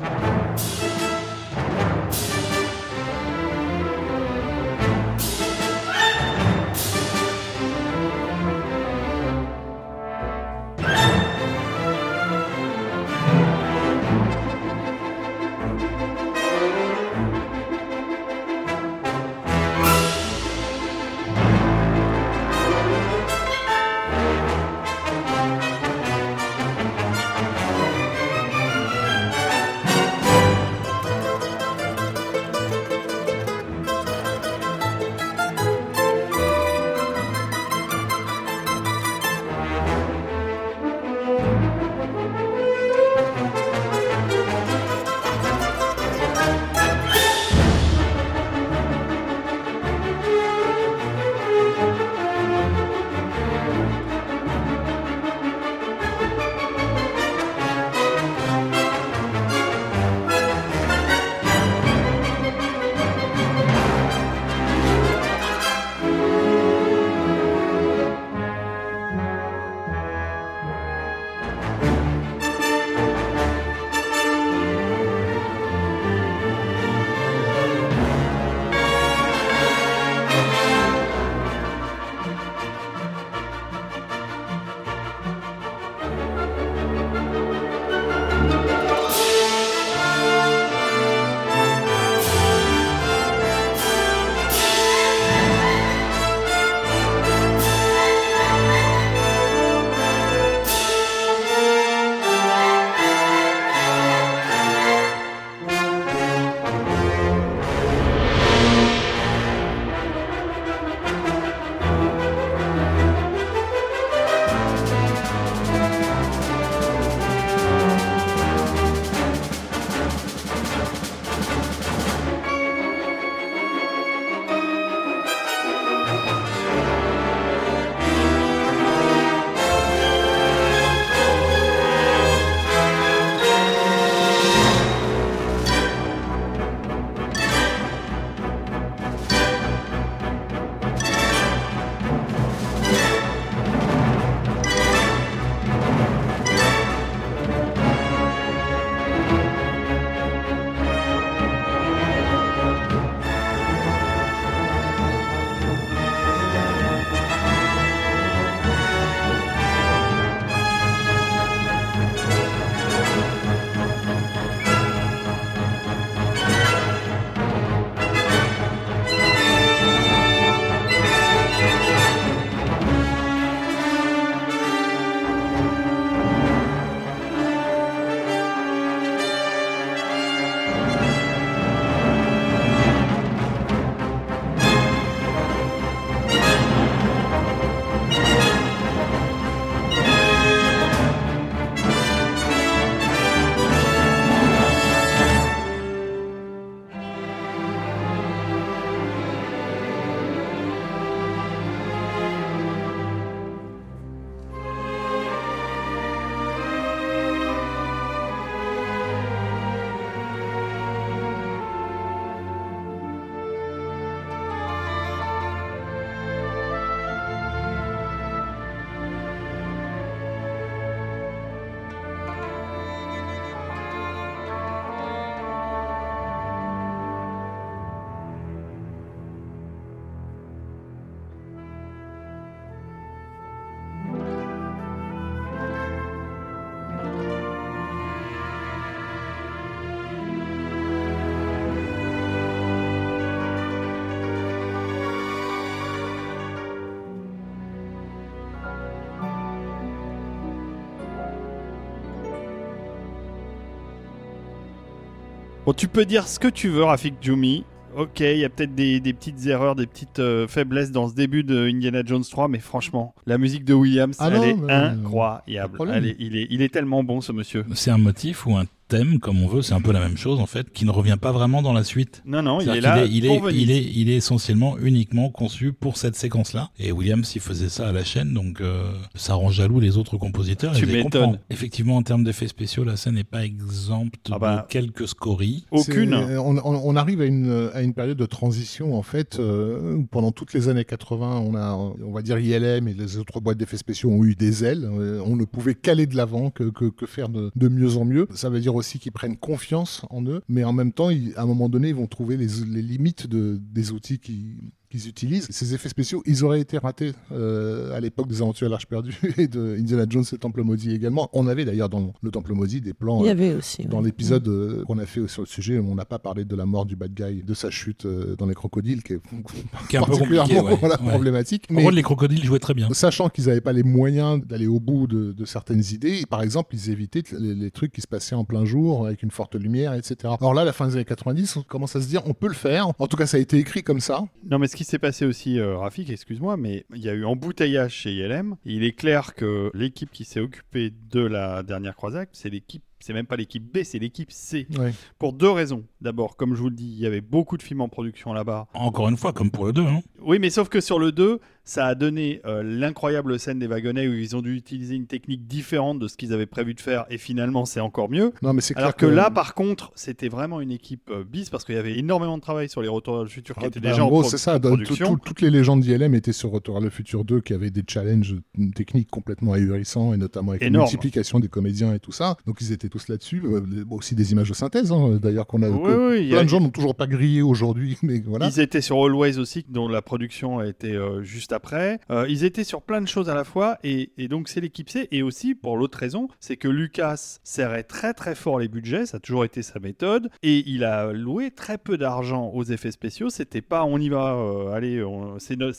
Bon, tu peux dire ce que tu veux, Rafik Djoumi. Ok, il y a peut-être des, des petites erreurs, des petites euh, faiblesses dans ce début de Indiana Jones 3, mais franchement, la musique de Williams, Ah elle non, est de incroyable. Elle est- il, est, il est tellement bon, ce monsieur. C'est un motif ou un thème, comme on veut, c'est un peu la même chose en fait, qui ne revient pas vraiment dans la suite. Non, non, il est là qu'il est, pour il est, Venise. il est, il est essentiellement uniquement conçu pour cette séquence-là. Et Williams, il faisait ça à la chaîne, donc euh, ça rend jaloux les autres compositeurs. Tu m'étonnes. Effectivement, en termes d'effets spéciaux, la scène n'est pas exempte Ah bah. de quelques scories. Aucune. C'est- On, arrive à une, à une période de transition en fait. euh, où pendant toutes les années 80, on a, on va dire ILM et les autres boîtes d'effets spéciaux ont eu des ailes. Euh, on ne pouvait qu'aller de l'avant, que, que, que faire de, de mieux en mieux. Ça veut dire aussi qu'ils prennent confiance en eux, mais en même temps, à un moment donné, ils vont trouver les, limites de, des outils qui qu'ils utilisent. Ces effets spéciaux, ils auraient été ratés euh, à l'époque des Aventures à l'Arche perdue et de Indiana Jones et le Temple maudit également. On avait d'ailleurs dans le Temple maudit des plans Il y euh, avait aussi. dans l'épisode euh, qu'on a fait sur le sujet, on n'a pas parlé de la mort du bad guy, de sa chute dans les crocodiles, qui est, Qui est un peu particulièrement compliqué, ouais. voilà, Ouais. problématique. En Mais gros, les crocodiles jouaient très bien. sachant qu'ils n'avaient pas les moyens d'aller au bout de, de certaines idées, par exemple, ils évitaient les, les trucs qui se passaient en plein jour, avec une forte lumière, etc. Alors là, à la fin des années 90, on commence à se dire, on peut le faire. En tout cas, ça a été écrit comme ça. Non, mais ce qui s'est passé aussi, euh, Rafik, excuse-moi, mais il y a eu embouteillage chez ILM. Il est clair que l'équipe qui s'est occupée de la dernière croisade, c'est l'équipe. C'est même pas l'équipe B, c'est l'équipe C. Ouais. Pour deux raisons. D'abord, comme je vous le dis, il y avait beaucoup de films en production là-bas. Encore une fois, comme pour le 2. Hein. Oui, mais sauf que sur le 2, ça a donné euh, l'incroyable scène des wagonnets où ils ont dû utiliser une technique différente de ce qu'ils avaient prévu de faire. Et finalement, c'est encore mieux. Non, mais c'est clair Alors que là, par contre, c'était vraiment une équipe euh, bis parce qu'il y avait énormément de travail sur les retours vers le futur qui Ah, étaient bah, déjà en gros, c'est ça. tout- production. tout- toutes les légendes d'ILM étaient sur Retour à le futur 2 qui avaient des challenges techniques complètement ahurissants et notamment avec Énorme. la multiplication des comédiens et tout ça. Donc ils étaient tous là-dessus. Euh, aussi des images de synthèse, hein, d'ailleurs qu'on a. Oui, oui, plein a- de gens n'ont toujours pas grillé aujourd'hui, mais voilà. Ils étaient sur Always aussi, dont la production a été euh, juste après. Euh, ils étaient sur plein de choses à la fois, et, et donc c'est l'équipe C. Et aussi, pour l'autre raison, c'est que Lucas serrait très très fort les budgets, ça a toujours été sa méthode, et il a loué très peu d'argent aux effets spéciaux. C'était pas on y va, euh, allez, on- c'est no-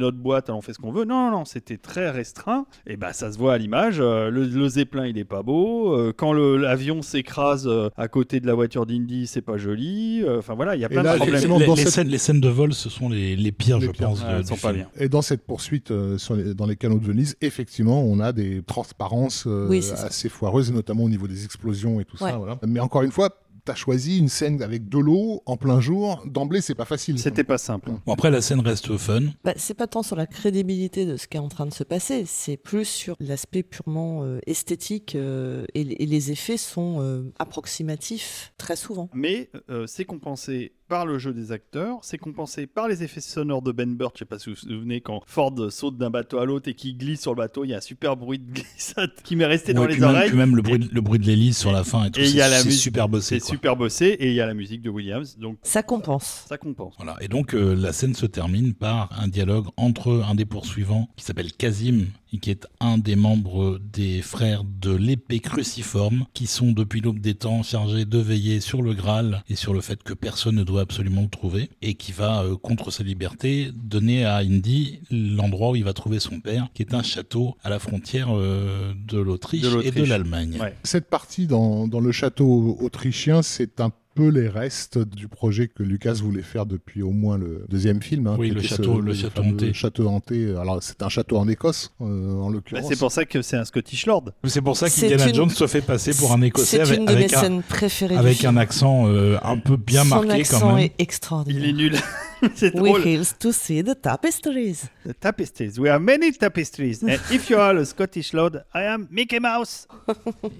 notre boîte, on fait ce qu'on veut. Non, non, non, c'était très restreint. Et bah ça se voit à l'image. euh, le, le zeppelin, il est pas beau. euh, quand l'avion s'écrase euh, à côté de la voiture d'Indy, c'est pas joli. euh, Enfin voilà, il y a plein là, de problèmes. effectivement, les, dans les cette- scènes, les scènes de vol, ce sont les, les pires, Les je pires. pense. De- elles sont pas film. bien. Et dans cette poursuite euh, sur les- dans les canaux de Venise, effectivement, on a des transparences euh, Oui, c'est ça. assez foireuses, notamment au niveau des explosions et tout Ouais. ça. Voilà. Mais encore une fois, t'as choisi une scène avec de l'eau en plein jour. D'emblée, c'est pas facile. C'était pas simple. Bon, après, la scène reste fun. Bah, c'est pas tant sur la crédibilité de ce qui est en train de se passer, c'est plus sur l'aspect purement euh, esthétique euh, et, et les effets sont euh, approximatifs très souvent. Mais euh, c'est compensé par le jeu des acteurs, c'est compensé par les effets sonores de Ben Burt. Je sais pas si vous vous souvenez quand Ford saute d'un bateau à l'autre et qu'il glisse sur le bateau, il y a un super bruit de glissade qui m'est resté dans les même, même, puis même le bruit, de- le bruit de l'hélice sur la fin et tout, et il y a c'est la musique- super bossé. C'est super bossé et il y a la musique de Williams, donc Ça compense. ça compense. Voilà. Et donc euh, la scène se termine par un dialogue entre un des poursuivants qui s'appelle Kazim qui est un des membres des frères de l'épée cruciforme qui sont depuis l'aube des temps chargés de veiller sur le Graal et sur le fait que personne ne doit absolument le trouver et qui va euh, contre sa liberté donner à Indy l'endroit où il va trouver son père qui est un château à la frontière euh, de l'Autriche et de l'Allemagne. Ouais. Cette partie dans, dans le château autrichien, c'est un peu les restes du projet que Lucas voulait faire depuis au moins le deuxième film. hein, Oui, le château- le château fameux hanté. château hanté. Alors, c'est un château en Écosse, euh, en Bah, l'occurrence. c'est pour ça que c'est un Scottish Lord. C'est pour ça qu'Indiana une- Jones se fait passer pour un Écossais avec, une de mes avec un, scènes préférées du avec un accent euh, un peu bien Son marqué accent quand même. est extraordinaire. Il est nul. c'est We drôle. hills to see the tapestries. The tapestries. We have many tapestries. And if you are a Scottish Lord, I am Mickey Mouse.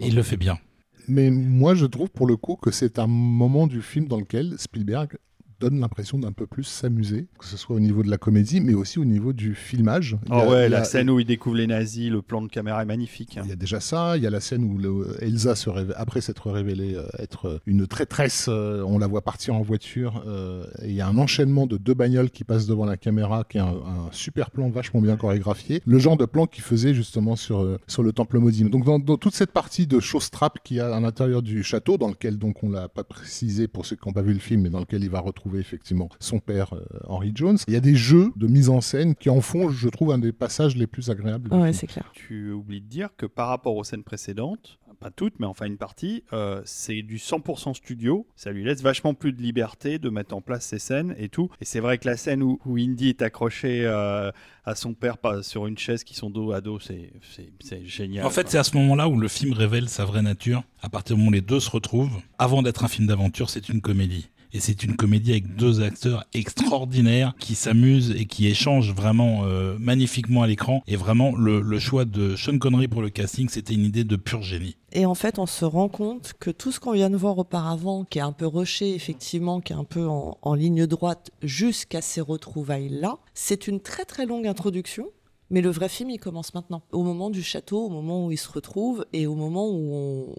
Il le fait bien. Mais moi, je trouve pour le coup que c'est un moment du film dans lequel Spielberg donne l'impression d'un peu plus s'amuser, que ce soit au niveau de la comédie, mais aussi au niveau du filmage. Oh a- ouais, a- la scène où il découvre les nazis, le plan de caméra est magnifique. hein. Il y a déjà ça, il y a la scène où le- Elsa, se après s'être révélée euh, être une traîtresse, euh, on la voit partir en voiture, euh, et il y a un enchaînement de deux bagnoles qui passent devant la caméra, qui est un, un super plan vachement bien chorégraphié, le genre de plan qu'il faisait justement sur, euh, sur le temple maudit. Donc dans, dans toute cette partie de showstrap qu'il y a à l'intérieur du château, dans lequel donc on l'a pas précisé pour ceux qui n'ont pas vu le film, mais dans lequel il va retrouver retrouver effectivement son père euh, Henry Jones. Il y a des jeux de mise en scène qui en font, je trouve, un des passages les plus agréables. Ouais, c'est clair. Tu oublies de dire que par rapport aux scènes précédentes, pas toutes, mais enfin une partie, euh, c'est du 100% studio. Ça lui laisse vachement plus de liberté de mettre en place ses scènes et tout. Et c'est vrai que la scène où, où Indy est accroché euh, à son père pas, sur une chaise qui sont dos à dos, c'est génial. En fait, c'est à ce moment-là où le film révèle sa vraie nature. À partir du moment où les deux se retrouvent, avant d'être un film d'aventure, c'est une comédie. Et c'est une comédie avec deux acteurs extraordinaires qui s'amusent et qui échangent vraiment euh, magnifiquement à l'écran. Et vraiment, le, choix de Sean Connery pour le casting, c'était une idée de pur génie. Et en fait, on se rend compte que tout ce qu'on vient de voir auparavant, qui est un peu rushé, effectivement, qui est un peu en ligne droite jusqu'à ces retrouvailles-là, c'est une très très longue introduction. Mais le vrai film, il commence maintenant. Au moment du château, au moment où ils se retrouvent et au moment où,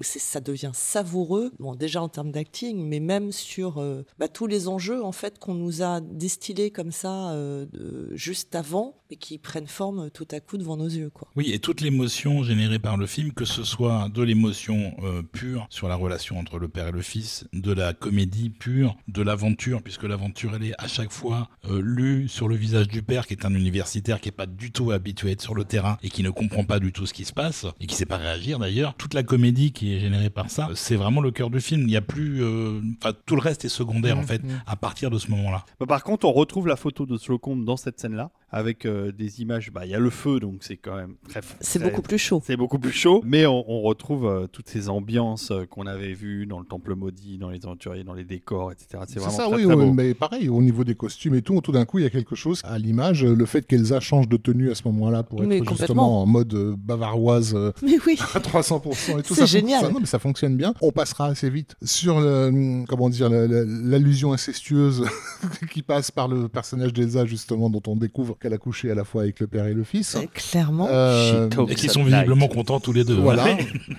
ça devient savoureux. Bon, déjà en termes d'acting, mais même sur euh, bah, tous les enjeux en fait qu'on nous a distillés comme ça euh, juste avant, mais qui prennent forme tout à coup devant nos yeux, quoi. Oui, et toute l'émotion générée par le film, que ce soit de l'émotion euh, pure sur la relation entre le père et le fils, de la comédie pure, de l'aventure, puisque l'aventure, elle est à chaque fois lue sur le visage du père, qui est un universitaire qui est pas du tout habitué à être sur le terrain et qui ne comprend pas du tout ce qui se passe, et qui sait pas réagir d'ailleurs. Toute la comédie qui est générée par ça, c'est vraiment le cœur du film. Il n'y a plus... euh, Enfin, tout le reste est secondaire, en fait, à partir de ce moment-là. Bah, par contre, on retrouve la photo de Slocum dans cette scène-là, avec euh, des images. Bah, il y a le feu, donc c'est quand même très. C'est beaucoup plus chaud. C'est beaucoup plus chaud, mais on, on retrouve euh, toutes ces ambiances euh, qu'on avait vues dans le Temple maudit, dans les aventuriers, dans les décors, etc. C'est vraiment ça, très, oui, très oui, beau. mais pareil, au niveau des costumes et tout, tout d'un coup, il y a quelque chose à l'image. Le fait qu'Elsa change de tenue à ce moment-là pour être justement en mode euh, bavaroise euh, Mais oui. à 300% et tout C'est ça. génial. ça- non, mais ça fonctionne bien. On passera assez vite sur le, comment dire, la- la- l'allusion incestueuse qui passe par le personnage d'Elsa, justement, dont on découvre qu'elle a couché à la fois avec le père et le fils. Euh, Clairement. Euh, Et qui sont visiblement contents tous les deux. voilà.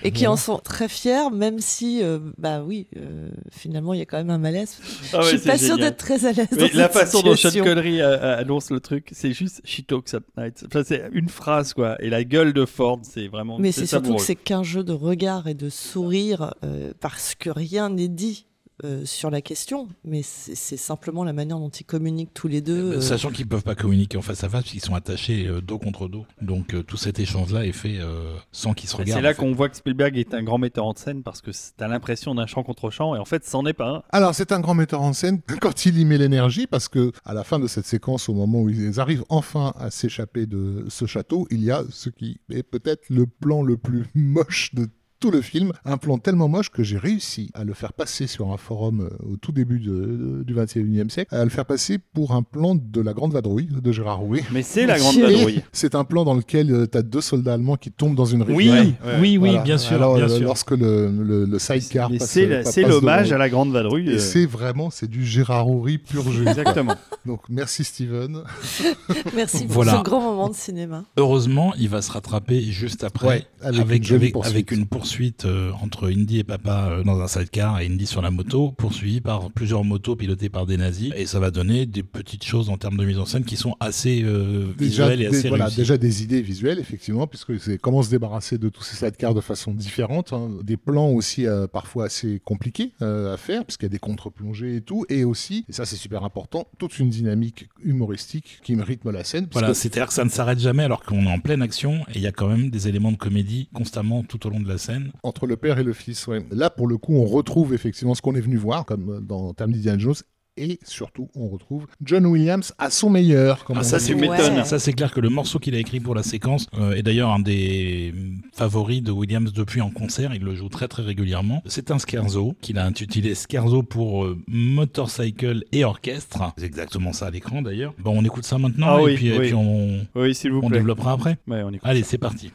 Et qui en sont très fiers, même si, euh, bah oui, euh, finalement, il y a quand même un malaise. Ah ouais, je suis c'est pas sûre génial. d'être très à l'aise la façon dont Sean. Connery annonce le truc, c'est juste She talks Enfin, c'est une phrase, quoi. Et la gueule de Ford, c'est vraiment. Mais c'est surtout que c'est qu'un jeu de regard et de sourire, euh, parce que rien n'est dit euh, sur la question, mais c'est simplement la manière dont ils communiquent tous les deux. euh, Sachant qu'ils peuvent pas communiquer en face à face, puisqu'ils sont attachés euh, dos contre dos. Donc euh, tout cet échange-là est fait euh, sans qu'ils se regardent. C'est là en fait. qu'on voit que Spielberg est un grand metteur en scène parce que t'as l'impression d'un chant contre chant et en fait, c'en est pas un. Alors, c'est un grand metteur en scène quand il y met l'énergie, parce que à la fin de cette séquence, au moment où ils arrivent enfin à s'échapper de ce château, il y a ce qui est peut-être le plan le plus moche de tout le film, un plan tellement moche que j'ai réussi à le faire passer sur un forum euh, au tout début de- de- du 21e siècle, à le faire passer pour un plan de la Grande Vadrouille de Gérard Rouet. Mais c'est la grande vadrouille. C'est un plan dans lequel tu as deux soldats allemands qui tombent dans une Oui, rivière. Ouais, ouais. oui, oui, Voilà. bien sûr, Alors, bien euh, sûr. lorsque le, le, le sidecar c'est l'hommage à la grande vadrouille. Et euh, c'est vraiment, c'est du Gérard Houry pur jeu. Exactement. Donc merci Steven. Merci pour Voilà. ce grand moment de cinéma. Heureusement, il va se rattraper juste après Ouais, avec avec, une jolie avec, poursuite. avec une poursuite euh, entre Indy et Papa euh, dans un sidecar et Indy sur la moto, poursuivi par plusieurs motos pilotées par des nazis. Et ça va donner des petites choses en termes de mise en scène qui sont assez euh, Déjà, visuelles et des, assez voilà, réussies. déjà des idées visuelles, effectivement, puisque c'est comment se débarrasser de tous ces sidecars de façon différente. hein. Des plans aussi euh, parfois assez compliqués euh, à faire, puisqu'il y a des contre-plongées et tout. Et aussi, et ça c'est super important, toute une dynamique humoristique qui me rythme la scène. Voilà, c'est-à-dire que ça ne s'arrête jamais alors qu'on est en pleine action et il y a quand même des éléments de comédie constamment tout au long de la scène. Entre le père et le fils. ouais. Là, pour le coup, on retrouve effectivement ce qu'on est venu voir, comme euh, dans Terme d'Indiana Jones. Et surtout, on retrouve John Williams à son meilleur. comme Ah, ça, Ouais. m'étonnes. Ça, c'est clair que le morceau qu'il a écrit pour la séquence euh, est d'ailleurs un des favoris de Williams depuis en concert. Il le joue très très régulièrement. C'est un scherzo qu'il a intitulé Scherzo pour euh, motorcycle et orchestre. C'est exactement ça à l'écran d'ailleurs. Bon, on écoute ça maintenant Ah et, oui, puis, et oui. puis on, Oui, s'il vous on plaît. développera après. Ouais, on écoute. Allez, c'est parti.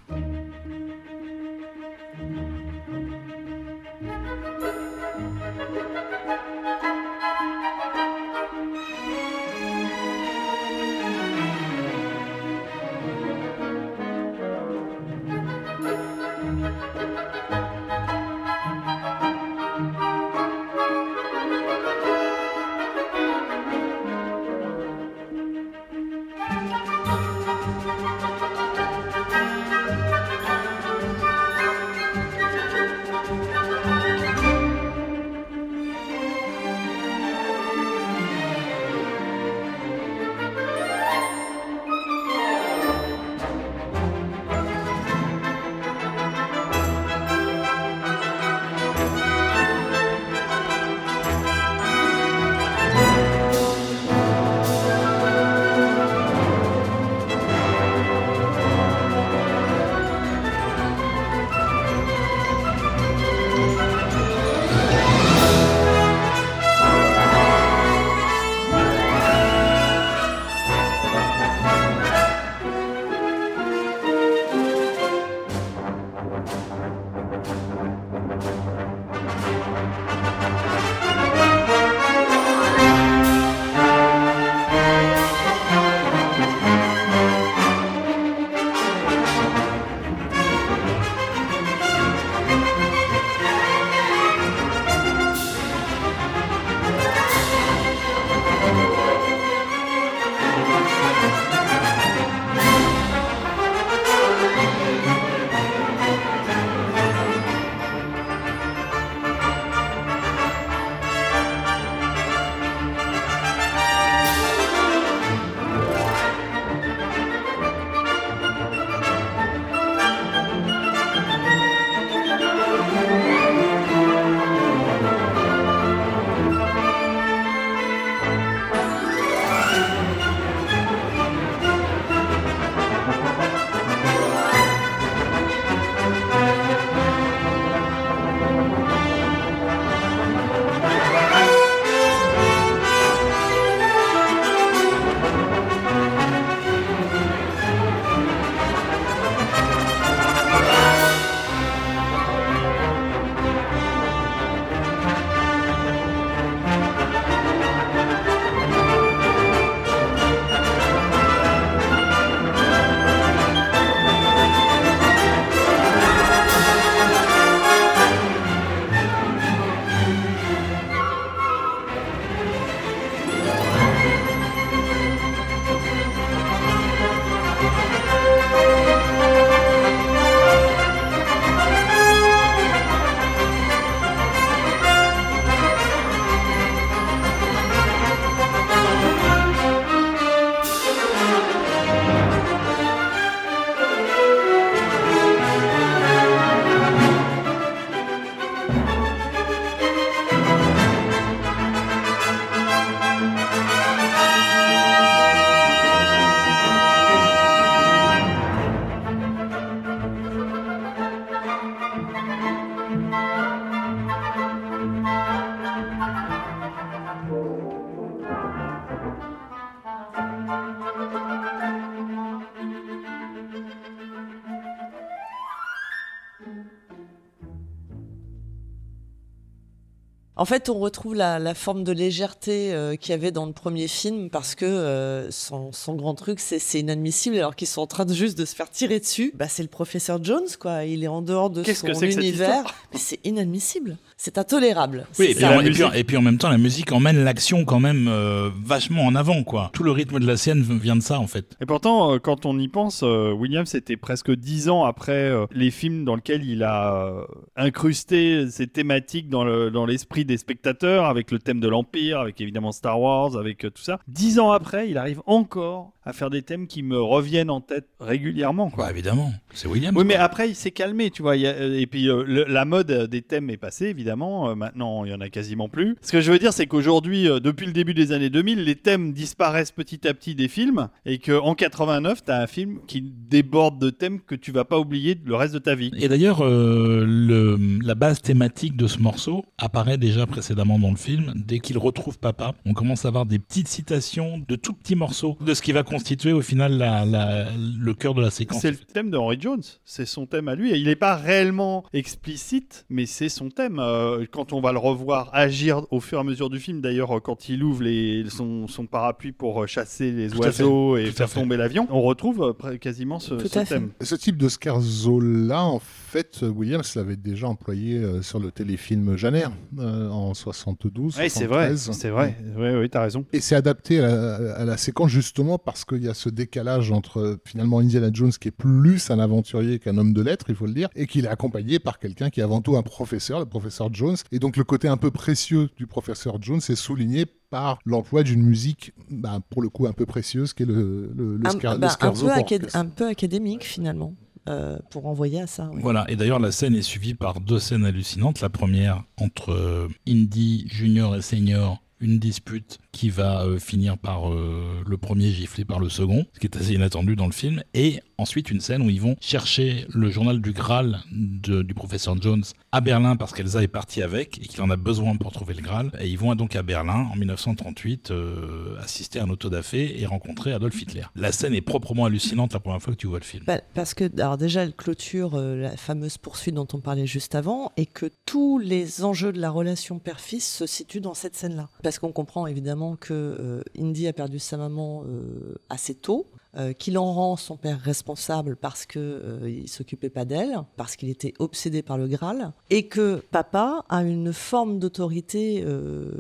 En fait, on retrouve la, la forme de légèreté euh, qu'il y avait dans le premier film parce que euh, son, son grand truc, c'est c'est inadmissible alors qu'ils sont en train de juste de se faire tirer dessus. Bah, c'est le professeur Jones, quoi. Il est en dehors de son que univers. Mais c'est inadmissible. C'est intolérable. Oui, et puis, en, et, puis, musique. et puis en même temps, la musique emmène l'action quand même euh, vachement en avant, quoi. Tout le rythme de la scène vient de ça, en fait. Et pourtant, euh, quand on y pense, euh, Williams c'était presque dix ans après euh, les films dans lesquels il a euh, incrusté ces thématiques dans le- dans l'esprit des spectateurs, avec le thème de l'Empire, avec évidemment Star Wars, avec euh, tout ça. Dix ans après, il arrive encore à faire des thèmes qui me reviennent en tête régulièrement. Quoi. Bah, évidemment, c'est Williams. Oui, mais après, il s'est calmé, tu vois. il y a- et puis, euh, le- la mode des thèmes est passée, évidemment. Euh, maintenant, il y en a quasiment plus. Ce que je veux dire, c'est qu'aujourd'hui, euh, depuis le début des années 2000, les thèmes disparaissent petit à petit des films. Et qu'en 89, tu as un film qui déborde de thèmes que tu vas pas oublier le reste de ta vie. Et d'ailleurs, euh, la base thématique de ce morceau apparaît déjà précédemment dans le film. Dès qu'il retrouve papa, on commence à avoir des petites citations de tout petits morceaux de ce qui va constituer au final la- la- le cœur de la séquence. C'est le thème de Henry Jones, c'est son thème à lui. Et il n'est pas réellement explicite, mais c'est son thème. Euh, quand on va le revoir agir au fur et à mesure du film, d'ailleurs, euh, quand il ouvre les, son, son parapluie pour euh, chasser les Tout oiseaux et faire tomber l'avion, on retrouve euh, quasiment ce, fait. thème. Ce type de scherzo-là, en fait, Williams l'avait déjà employé euh, sur le téléfilm Janer euh, en 72. Oui, c'est vrai, 73. c'est vrai. Oui, oui, t'as raison. Et c'est adapté à la, à la séquence justement parce qu'il y a ce décalage entre euh, finalement Indiana Jones qui est plus un aventurier qu'un homme de lettres, il faut le dire, et qu'il est accompagné par quelqu'un qui est avant tout un professeur, le professeur Jones. Et donc le côté un peu précieux du professeur Jones est souligné par l'emploi d'une musique, bah, pour le coup un peu précieuse, qui est le, le, le un, scar- le bah, un peu pour acad- orchestre. un peu académique finalement, euh, pour envoyer à ça. oui. Voilà, et d'ailleurs la scène est suivie par deux scènes hallucinantes. La première entre euh, Indy Junior et Senior, une dispute qui va euh, finir par euh, le premier giflé par le second, ce qui est assez inattendu dans le film, et ensuite une scène où ils vont chercher le journal du Graal du professeur Jones à Berlin parce qu'Elsa est partie avec et qu'il en a besoin pour trouver le Graal. Et ils vont donc à Berlin en 1938 euh, assister à un autodafé et rencontrer Adolf Hitler. La scène est proprement hallucinante la première fois que tu vois le film. Bah, parce que, alors déjà, elle clôture la fameuse poursuite dont on parlait juste avant, et que tous les enjeux de la relation père-fils se situent dans cette scène-là. Parce qu'on comprend évidemment que euh, Indy a perdu sa maman euh, assez tôt, euh, qu'il en rend son père responsable parce que euh, il s'occupait pas d'elle, parce qu'il était obsédé par le Graal, et que papa a une forme d'autorité euh,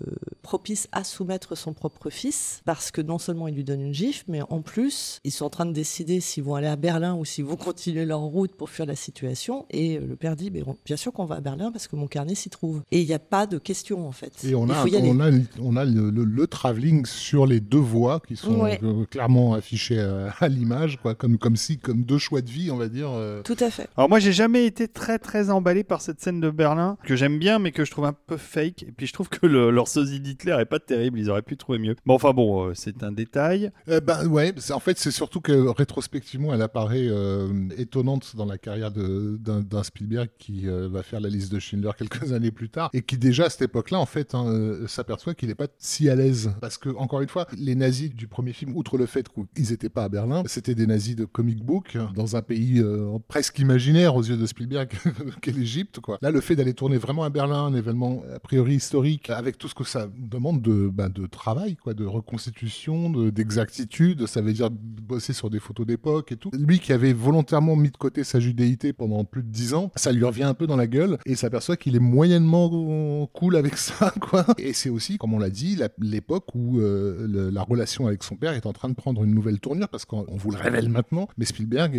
propice à soumettre son propre fils, parce que non seulement il lui donne une gifle, mais en plus ils sont en train de décider s'ils vont aller à Berlin ou s'ils vont continuer leur route pour fuir la situation. Et le père dit, bien sûr qu'on va à Berlin parce que mon carnet s'y trouve. Et il n'y a pas de question en fait. Et on a, on a, on a le, le, le travelling sur les deux voies qui sont Ouais. euh, clairement affichées à, à l'image, quoi, comme, comme si, comme deux choix de vie, on va dire. euh. Tout à fait. Alors moi j'ai jamais été très très emballé par cette scène de Berlin que j'aime bien mais que je trouve un peu fake et puis je trouve que le- leur sosie d'Hitler est pas terrible ils auraient pu trouver mieux. Bon enfin bon euh, c'est un détail. Euh, ben ouais, en fait, c'est surtout que rétrospectivement, elle apparaît euh, étonnante dans la carrière de- d'un Spielberg qui euh, va faire la liste de Schindler quelques années plus tard et qui déjà à cette époque-là, en fait, hein, euh, s'aperçoit qu'il n'est pas si à l'aise parce que encore une fois, les nazis du premier film, outre le fait qu'ils n'étaient pas Berlin, c'était des nazis de comic book dans un pays euh, presque imaginaire aux yeux de Spielberg qu'est l'Égypte. Quoi. Là, le fait d'aller tourner vraiment à Berlin, un événement a priori historique, avec tout ce que ça demande de, bah, de travail, quoi, de reconstitution, de- d'exactitude, ça veut dire bosser sur des photos d'époque et tout. Lui qui avait volontairement mis de côté sa judéité pendant plus de dix ans, ça lui revient un peu dans la gueule et s'aperçoit qu'il est moyennement cool avec ça, quoi. Et c'est aussi, comme on l'a dit, l'époque où euh, la relation avec son père est en train de prendre une nouvelle tournure parce qu'on on vous le révèle maintenant, mais Spielberg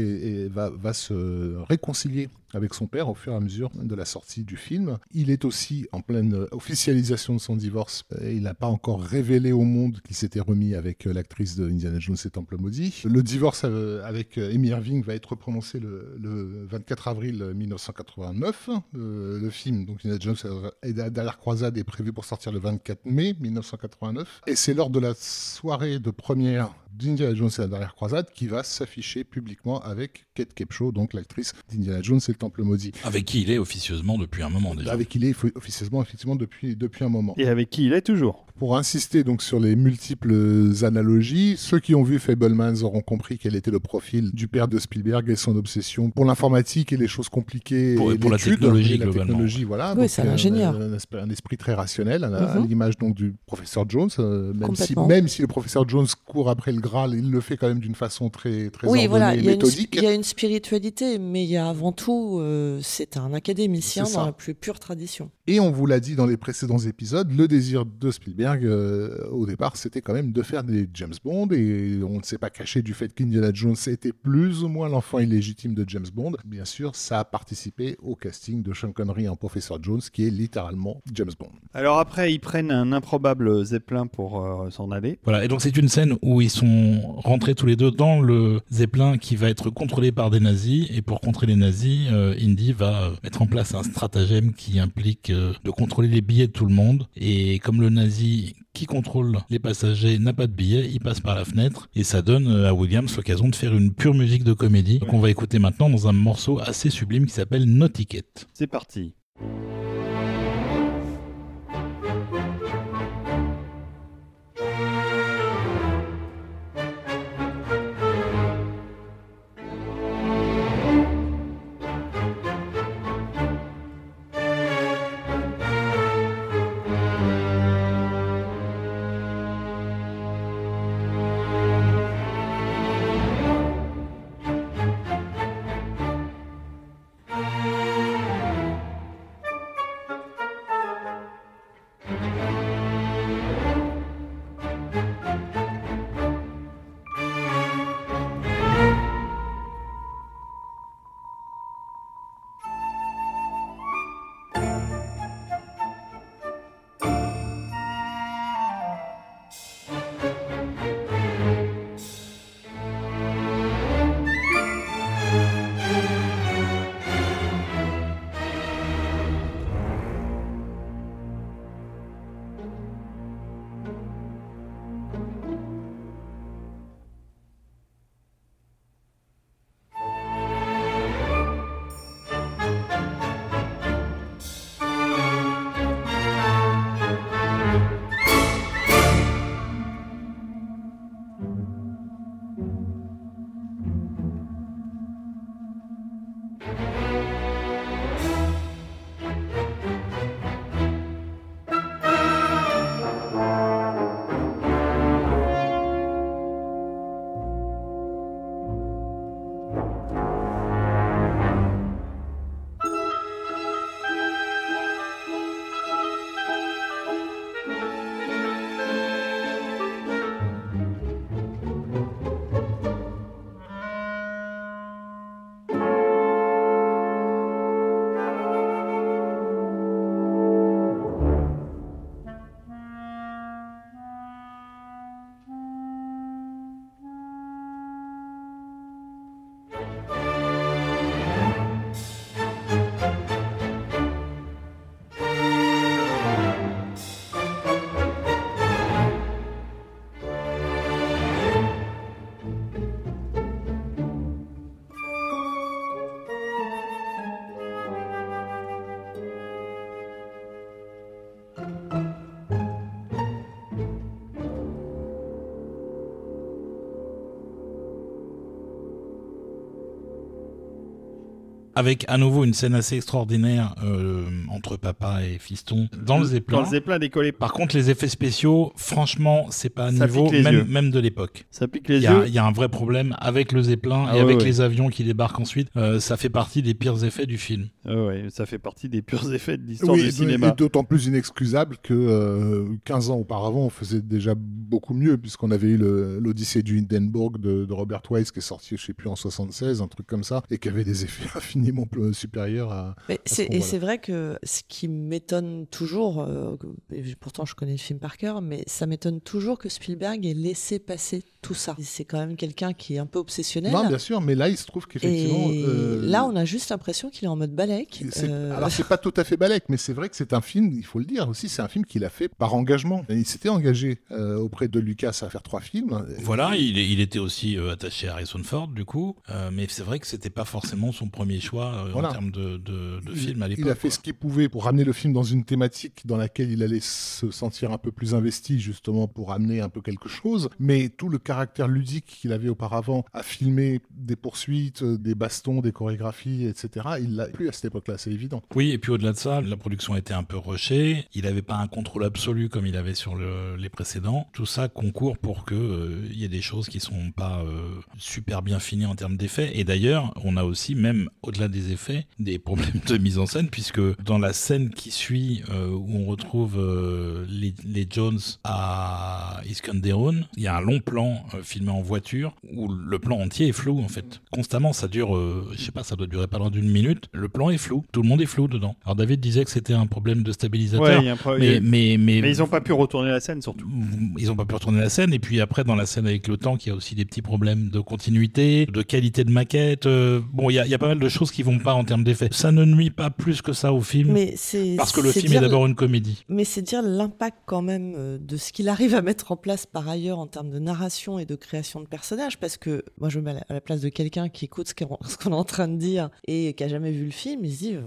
va se réconcilier avec son père au fur et à mesure de la sortie du film. Il est aussi en pleine officialisation de son divorce. Il n'a pas encore révélé au monde qu'il s'était remis avec euh, l'actrice de Indiana Jones et Temple Maudit. Le divorce euh, avec euh, Amy Irving va être prononcé le, le 24 avril 1989. Euh, le film, donc Indiana Jones et la croisade, est prévu pour sortir le 24 mai 1989. Et c'est lors de la soirée de première d'Indiana Jones et la dernière croisade qui va s'afficher publiquement avec Kate Capshaw, donc l'actrice d'Indiana Jones et Temple Maudit. Avec qui il est officieusement depuis un moment déjà. Avec qui il est officieusement effectivement depuis, depuis un moment. Et avec qui il est toujours. Pour insister donc sur les multiples analogies, ceux qui ont vu Fablemans auront compris quel était le profil du père de Spielberg et son obsession pour l'informatique et les choses compliquées Pour- et pour la technologie, et la globalement. technologie, voilà. Oui, c'est un euh, ingénieur. Un, esprit, un esprit très rationnel, à, Mhm. l'image donc du professeur Jones. euh, même, si, Complètement. même si le professeur Jones court après le Graal, il le fait quand même d'une façon très, très Oui, ordonnée voilà, et il y, a une, méthodique. il y a une spiritualité, mais il y a avant tout, euh, c'est un académicien C'est dans la plus pure tradition. Et on vous l'a dit dans les précédents épisodes, le désir de Spielberg, euh, au départ, c'était quand même de faire des James Bond, et on ne s'est pas caché du fait qu'Indiana Jones était plus ou moins l'enfant illégitime de James Bond. Bien sûr, ça a participé au casting de Sean Connery en Professeur Jones, qui est littéralement James Bond. Alors après, ils prennent un improbable zeppelin pour euh, s'en aller. Voilà, et donc c'est une scène où ils sont rentrés tous les deux dans le Zeppelin qui va être contrôlé par des nazis, et pour contrer les nazis, euh, Indy va euh, mettre en place un stratagème qui implique euh, de contrôler les billets de tout le monde, et comme le nazi qui contrôle les passagers n'a pas de billets, il passe par la fenêtre, et ça donne euh, à Williams l'occasion de faire une pure musique de comédie qu'on va écouter maintenant dans un morceau assez sublime qui s'appelle No. C'est parti. Avec à nouveau une scène assez extraordinaire euh, entre papa et fiston dans le Zeppelin. le zeppelin décollé, Par contre, les effets spéciaux, franchement, c'est pas à Ça niveau même, de l'époque. ça pique les Il y, a, yeux. il y a un vrai problème avec le Zeppelin Ah et ouais, avec ouais. les avions qui débarquent ensuite. Euh, ça fait partie des pires effets du film. Ah ouais, ça fait partie des purs effets de l'histoire Oui, du et cinéma. d'autant plus inexcusable que euh, 15 ans auparavant, on faisait déjà beaucoup mieux, puisqu'on avait eu l'Odyssée du Hindenburg de, de Robert Wise, qui est sorti, je sais plus, en 76, un truc comme ça, et qui avait des effets infiniment plus supérieurs à... Mais ce c'est- et c'est vrai que ce qui m'étonne toujours, euh, et pourtant je connais le film par cœur, mais ça m'étonne toujours que Spielberg ait laissé passer tout ça. C'est quand même quelqu'un qui est un peu obsessionnel. Non, bien sûr, mais là, il se trouve qu'effectivement. Euh, là, on a juste l'impression qu'il est en mode balèque. c'est- Euh, Alors, c'est pas tout à fait balèque, mais c'est vrai que c'est un film, il faut le dire aussi, c'est un film qu'il a fait par engagement. Et il s'était engagé euh, auprès de Lucas à faire trois films. Voilà, il, il était aussi euh, attaché à Harrison Ford, du coup. Euh, mais c'est vrai que c'était pas forcément son premier choix euh, Voilà. en termes de, de, de Il- film à l'époque. Il a fait quoi. ce qu'il pouvait pour ramener le film dans une thématique dans laquelle il allait se sentir un peu plus investi, justement, pour amener un peu quelque chose. Mais tout le caractère ludique qu'il avait auparavant à filmer des poursuites, euh, des bastons, des chorégraphies, etc., il l'a plus à cette époque-là, c'est évident. Oui, et puis au-delà de ça, la production était un peu rushée. Il n'avait pas un contrôle absolu comme il avait sur le- les précédents. Tout ça concourt pour que euh, y ait des choses qui sont pas euh, super bien finies en termes d'effets. Et d'ailleurs, on a aussi, même au-delà des effets, des problèmes de mise en scène, puisque dans la scène qui suit, euh, où on retrouve les, les Jones à Iskenderun, il y a un long plan euh, filmé en voiture où le plan entier est flou en fait. Constamment, ça dure, euh, je sais pas, ça doit durer pas loin d'une minute. Le plan est flou, tout le monde est flou dedans. Alors David disait que c'était un problème de Ouais, stabilisateur. il y a un pro- mais, a- mais, mais, mais ils ont pas pu retourner la scène surtout. ils ont pas pu retourner la scène et puis après dans la scène avec le temps il y a aussi des petits problèmes de continuité de qualité de maquette euh, bon il y a, il y a pas mal de choses qui vont pas en termes d'effets ça ne nuit pas plus que ça au film mais parce que le film est d'abord une comédie Mais c'est dire l'impact quand même de ce qu'il arrive à mettre en place par ailleurs en termes de narration et de création de personnages, parce que moi je me mets à la- place de quelqu'un qui écoute ce qu'on est en train de dire et qui a jamais vu le film, il se dit euh,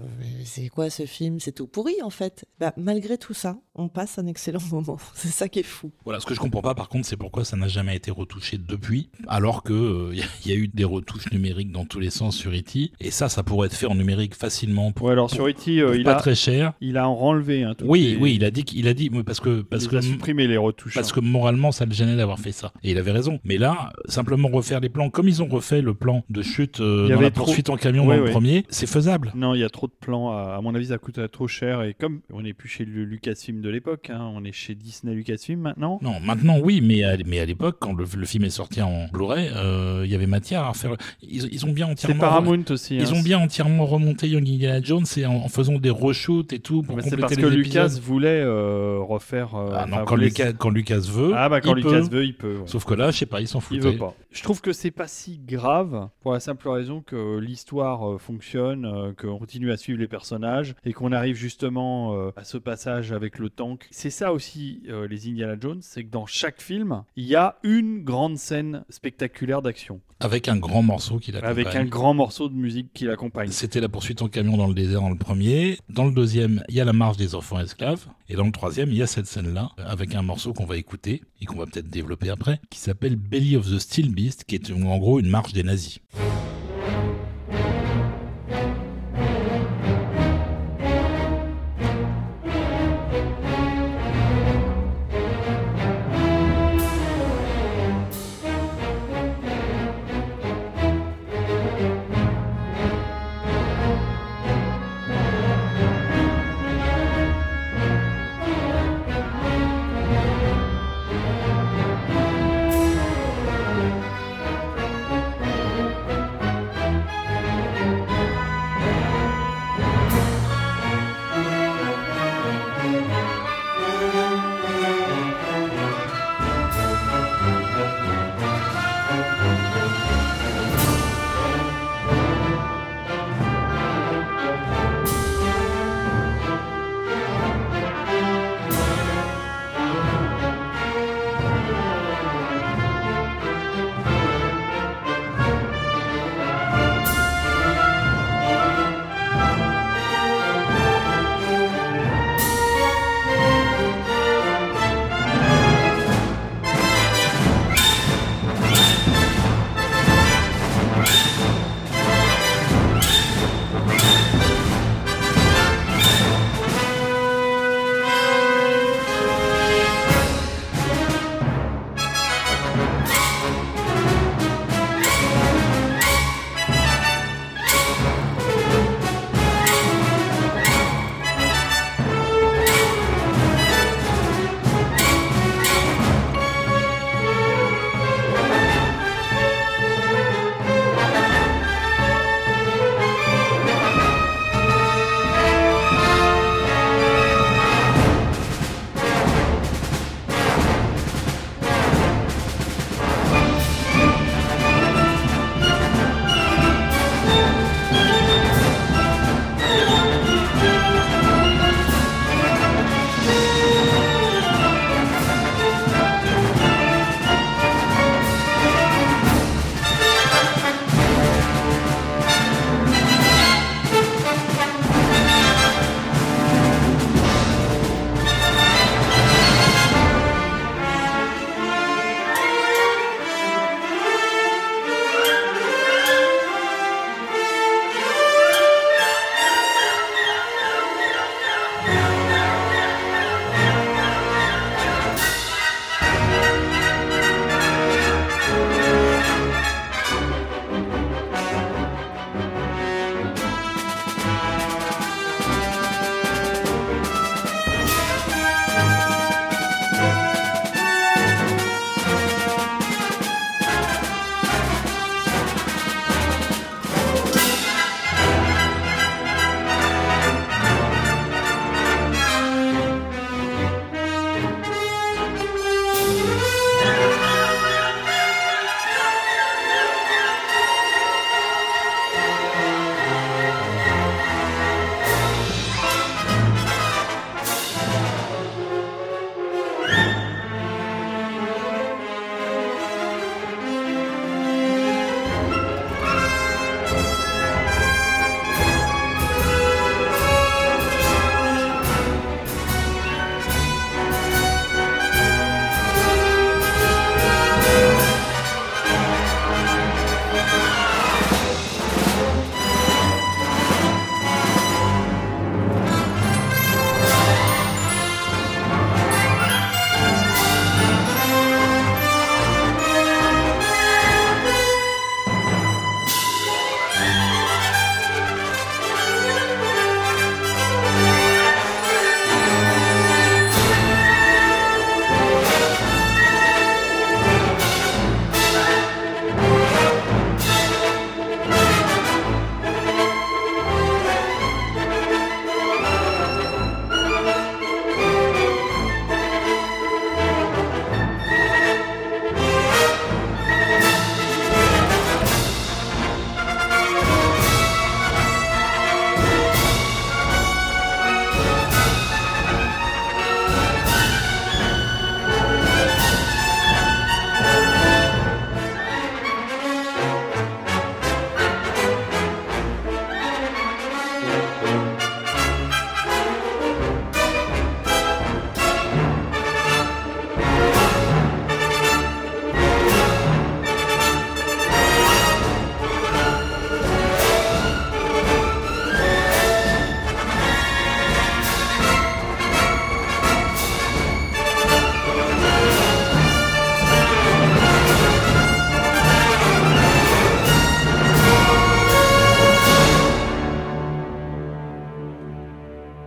c'est quoi ce film, c'est tout pourri en fait. Bah, malgré tout ça, on passe un excellent moment. C'est ça qui est fou. voilà ce que je comprends pas par contre c'est pourquoi ça n'a jamais été retouché depuis alors que euh, il y, a- il y a eu des retouches numériques dans tous les sens sur E.T. et ça ça pourrait être fait en numérique facilement pour, Ouais, alors sur E.T., euh, il pas a, très cher il a enlevé. Hein, toutes oui les- oui il a dit qu'il a dit parce que parce il que a supprimé les retouches. Parce hein. que moralement, ça le gênait d'avoir fait ça. Et il avait raison. Mais là, simplement refaire les plans, comme ils ont refait le plan de chute euh, dans avait la trop- poursuite en camion Ouais, dans le premier, c'est faisable. Non, il y a trop de plans. À, à mon avis, ça coûterait trop cher. Et comme on n'est plus chez le Lucasfilm de l'époque, hein, on est chez Disney Lucasfilm maintenant. Non, maintenant oui, mais à, mais à l'époque, quand le, le film est sorti en Blu-ray, euh, il y avait matière à faire. Ils, ils ont bien C'est entièrement. Paramount aussi. Ils hein. ont bien entièrement remonté Young Indiana Jones et en, en faisant des reshoots et tout pour Mais c'est compléter parce que Lucas voulait euh, refaire. euh, Ah non, quand voulait- Lucas, quand Lucas veut, Ah bah quand Lucas peut. veut, il peut. ouais. Sauf que là, je sais pas, il s'en Il foutait. veut pas. Je trouve que c'est pas si grave pour la simple raison que l'histoire euh, fonctionne, euh, qu'on continue à suivre les personnages et qu'on arrive justement euh, à ce passage avec le tank. C'est ça aussi les Indiana Jones, c'est que dans chaque film, il y a une grande scène spectaculaire d'action Avec un grand morceau qu'il a avec un grand morceau de musique qui l'accompagne. C'était la poursuite en camion dans le désert dans le premier. Dans le deuxième, il y a la marche des enfants esclaves. Et dans le troisième, il y a cette scène-là, avec un morceau qu'on va écouter et qu'on va peut-être développer après, qui s'appelle Belly of the Steel Beast, qui est en gros une marche des nazis.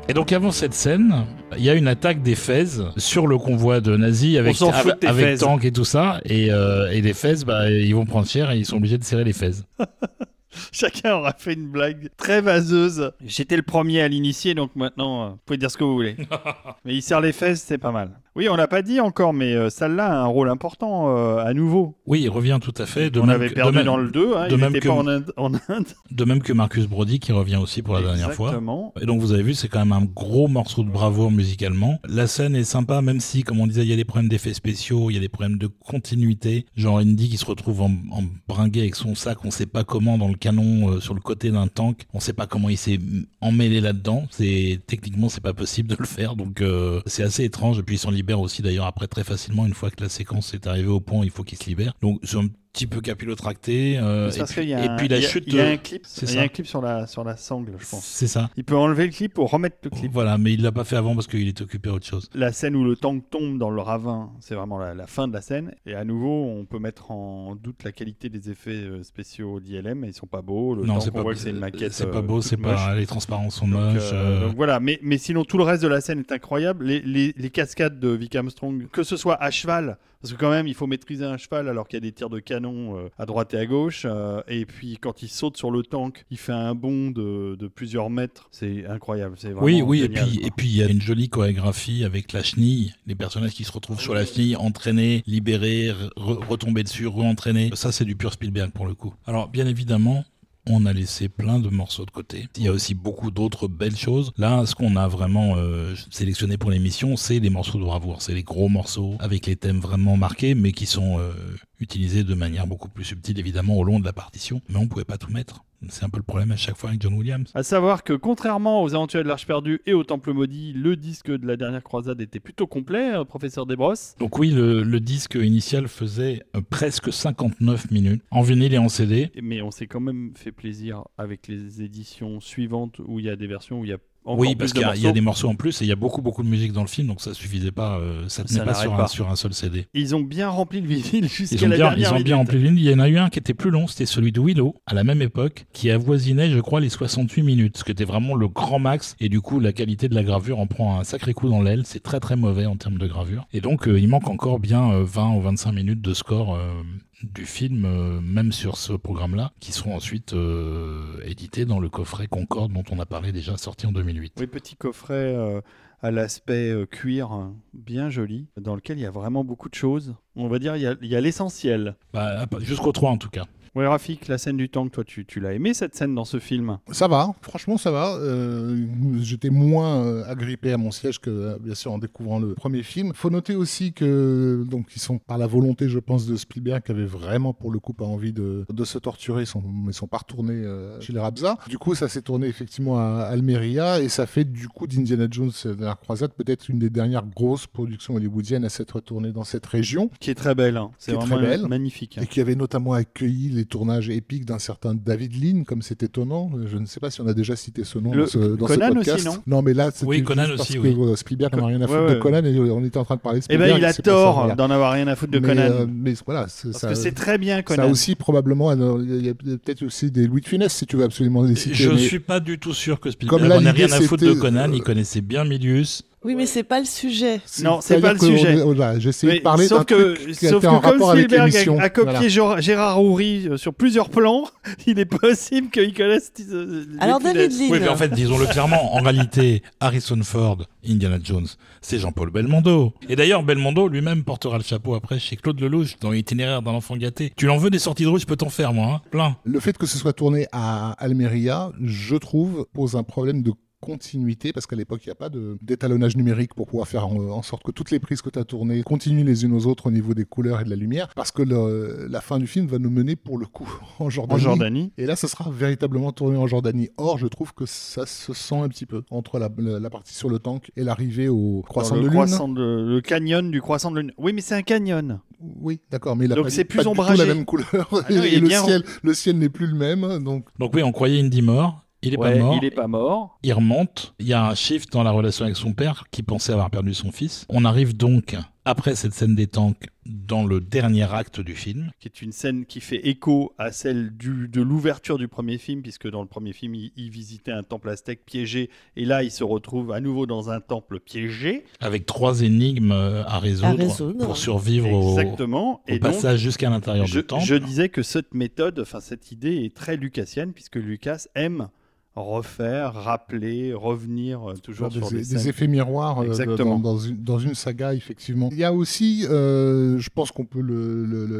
Et donc avant cette scène, il y a une attaque des Fez sur le convoi de nazis avec, avec, tanks et tout ça. Et, euh, et les Fez, bah, ils vont prendre cher et ils sont obligés de serrer les Fez. Chacun aura fait une blague très vaseuse. J'étais le premier à l'initier, donc maintenant, euh, vous pouvez dire ce que vous voulez. mais il serre les fesses, c'est pas mal. Oui, on l'a pas dit encore, mais euh, celle-là a un rôle important euh, à nouveau. Oui, il revient tout à fait. De on même avait que- perdu dans le 2, hein, de il même que- pas en Inde. en Inde. de même que Marcus Brody qui revient aussi pour la dernière fois. Exactement. Et donc vous avez vu, c'est quand même un gros morceau de bravoure musicalement. La scène est sympa, même si, comme on disait, il y a des problèmes d'effets spéciaux, il y a des problèmes de continuité. Genre Indy qui se retrouve en, en bringué avec son sac, on sait pas comment, dans le euh, sur le côté d'un tank. On sait pas comment il s'est emmêlé là-dedans. C'est techniquement, c'est pas possible de le faire. Donc euh, c'est assez étrange. Et puis il s'en libère aussi d'ailleurs après très facilement une fois que la séquence est arrivée au point, il faut qu'il se libère. Donc petit peu capillotracté. euh, et, puis, et un- puis la il y a- chute. Il y a euh, un clip, c'est il y a un clip sur la, sur la sangle, je pense. C'est ça. Il peut enlever le clip pour remettre le clip. Voilà, mais il l'a pas fait avant parce qu'il est occupé à autre chose. La scène où le tank tombe dans le ravin, c'est vraiment la, la fin de la scène. Et à nouveau, on peut mettre en doute la qualité des effets euh, spéciaux d'ILM. Ils sont pas beaux. Le non, c'est pas, voit que c'est une maquette. c'est pas euh, beau, c'est pas, les transparences sont Donc, moches. euh, euh, donc voilà, mais, mais sinon tout le reste de la scène est incroyable. Les, les, les cascades de Vic Armstrong, que ce soit à cheval, parce que quand même il faut maîtriser un cheval alors qu'il y a des tirs de canon euh, à droite et à gauche. euh, et puis quand il saute sur le tank, il fait un bond de, de plusieurs mètres. C'est incroyable. C'est oui, oui, et puis quoi. et puis il y a une jolie chorégraphie avec la chenille, les personnages qui se retrouvent sur la chenille, entraînés, libérés, re- retomber dessus, re-entraînés. Ça, c'est du pur Spielberg pour le coup. Alors, bien évidemment. On a laissé plein de morceaux de côté. Il y a aussi beaucoup d'autres belles choses. Là, ce qu'on a vraiment euh, sélectionné pour l'émission, c'est les morceaux de bravoure. C'est les gros morceaux avec les thèmes vraiment marqués, mais qui sont euh, utilisés de manière beaucoup plus subtile, évidemment, au long de la partition. Mais on pouvait pas tout mettre. C'est un peu le problème à chaque fois avec John Williams. À savoir que contrairement aux Aventuriers de l'Arche perdue et au Temple maudit, le disque de la dernière croisade était plutôt complet, euh, professeur Desbrosses. Donc oui, le, le disque initial faisait euh, presque 59 minutes en vinyle et en CD. Mais on s'est quand même fait plaisir avec les éditions suivantes où il y a des versions où il y a oui, parce qu'il y, a- y des morceaux en plus et il y a beaucoup beaucoup de musique dans le film, donc ça suffisait pas, euh, ça tenait Ça pas sur, Un, pas. sur un seul CD. Ils ont bien rempli le vinyle jusqu'à la bien, dernière ils ont bien rempli le vinyle. Il y en a eu un qui était plus long, c'était celui de Willow, à la même époque, qui avoisinait, je crois, les 68 minutes, ce qui était vraiment le grand max. Et du coup, la qualité de la gravure en prend un sacré coup dans l'aile. C'est très très mauvais en termes de gravure. Et donc, euh, il manque encore bien euh, 20 ou 25 minutes de score. Du film, euh, même sur ce programme-là, qui seront ensuite euh, édités dans le coffret Concorde dont on a parlé déjà, sorti en 2008. Oui, petit coffret euh, à l'aspect cuir euh, bien joli, dans lequel il y a vraiment beaucoup de choses. On va dire il y a- il y a l'essentiel. Bah, Jusqu'au 3 en tout cas. Ouais, Rafik, la scène du tank, toi, tu, tu l'as aimé cette scène dans ce film? Ça va, franchement ça va. Euh, J'étais moins euh, agrippé à mon siège que euh, bien sûr en découvrant le premier film. Faut noter aussi que donc ils sont par la volonté, je pense, de Spielberg qui avait vraiment pour le coup pas envie de, de se torturer, ils sont, ils sont pas retournés euh, chez les Rabza. Du coup, ça s'est tourné effectivement à Almeria et ça fait du coup d'Indiana Jones euh, la croisade peut-être une des dernières grosses productions hollywoodiennes à s'être tournée dans cette région. Qui est très belle. hein. C'est vraiment très belle. magnifique. hein. Et qui avait notamment accueilli les tournages épiques d'un certain David Lean, comme c'est étonnant. Je ne sais pas si on a déjà cité ce nom Le- dans ce, dans ce Conan podcast. aussi, non mais là, c'était Oui, Conan juste parce aussi, que oui. euh, Spielberg n'en a rien à foutre ouais. de Conan et on était en train de parler de Eh Spielberg. ben, il a c'est ça, tort d'en avoir rien à foutre de mais, Conan. euh, mais voilà, c'est- Parce ça, que c'est très bien, ça Conan. aussi probablement, euh, il y a peut-être aussi des Louis de Funès si tu veux absolument les citer. Je mais- suis pas du tout sûr que Spielberg Comme là, en ait rien à foutre de Conan. euh, Il connaissait bien Milius. Oui, mais c'est pas le sujet. Non, c'est pas le sujet. voilà, Mais de parler d'un sauf que, truc qui sauf que en comme Spielberg a, a copié Voilà. Gérard- Houry euh, sur plusieurs plans, il est possible qu'il connaisse. euh, Alors, David. Lean. Oui, mais en fait, disons-le clairement, en réalité, Harrison Ford, Indiana Jones, c'est Jean-Paul Belmondo. Et d'ailleurs, Belmondo lui-même portera le chapeau après chez Claude Lelouch dans l'itinéraire d'un enfant gâté. Tu l'en veux des sorties de rue, je peux t'en faire, moi, hein. plein. Le fait que ce soit tourné à Almeria, je trouve, pose un problème de continuité parce qu'à l'époque il n'y a pas de- d'étalonnage numérique pour pouvoir faire en, en sorte que toutes les prises que tu as tournées continuent les unes aux autres au niveau des couleurs et de la lumière parce que le- la fin du film va nous mener pour le coup en En Jordanie. Jordanie. Et là, ce sera véritablement tourné en Jordanie. Or, je trouve que ça se sent un petit peu entre la, la- la partie sur le tank et l'arrivée au croissant de le, lune. croissant de- le canyon du croissant de lune. Oui, mais c'est un canyon. Oui, d'accord, mais il a Donc pas, c'est pas plus du tout ombragé. la même couleur. Ah non, et le bien- ciel, le ciel n'est plus le même. Donc, Donc oui, on croyait Indy mort. Il est Ouais, pas mort. il est pas mort. Il remonte. Il y a un shift dans la relation avec son père qui pensait avoir perdu son fils. On arrive donc après cette scène des tanks dans le dernier acte du film. Qui est une scène qui fait écho à celle du, de l'ouverture du premier film, puisque dans le premier film, il, il visitait un temple aztèque piégé, et là, il se retrouve à nouveau dans un temple piégé. Avec trois énigmes euh, à résoudre, À résoudre. pour survivre au, Exactement. au et donc, passage jusqu'à l'intérieur du temple. je disais que cette méthode, enfin cette idée est très lucasienne, puisque Lucas aime refaire, rappeler, revenir euh, toujours des, sur des, des scènes. effets miroirs euh, Exactement. dans, dans une, dans une saga, effectivement. Il y a aussi, euh, je pense qu'on peut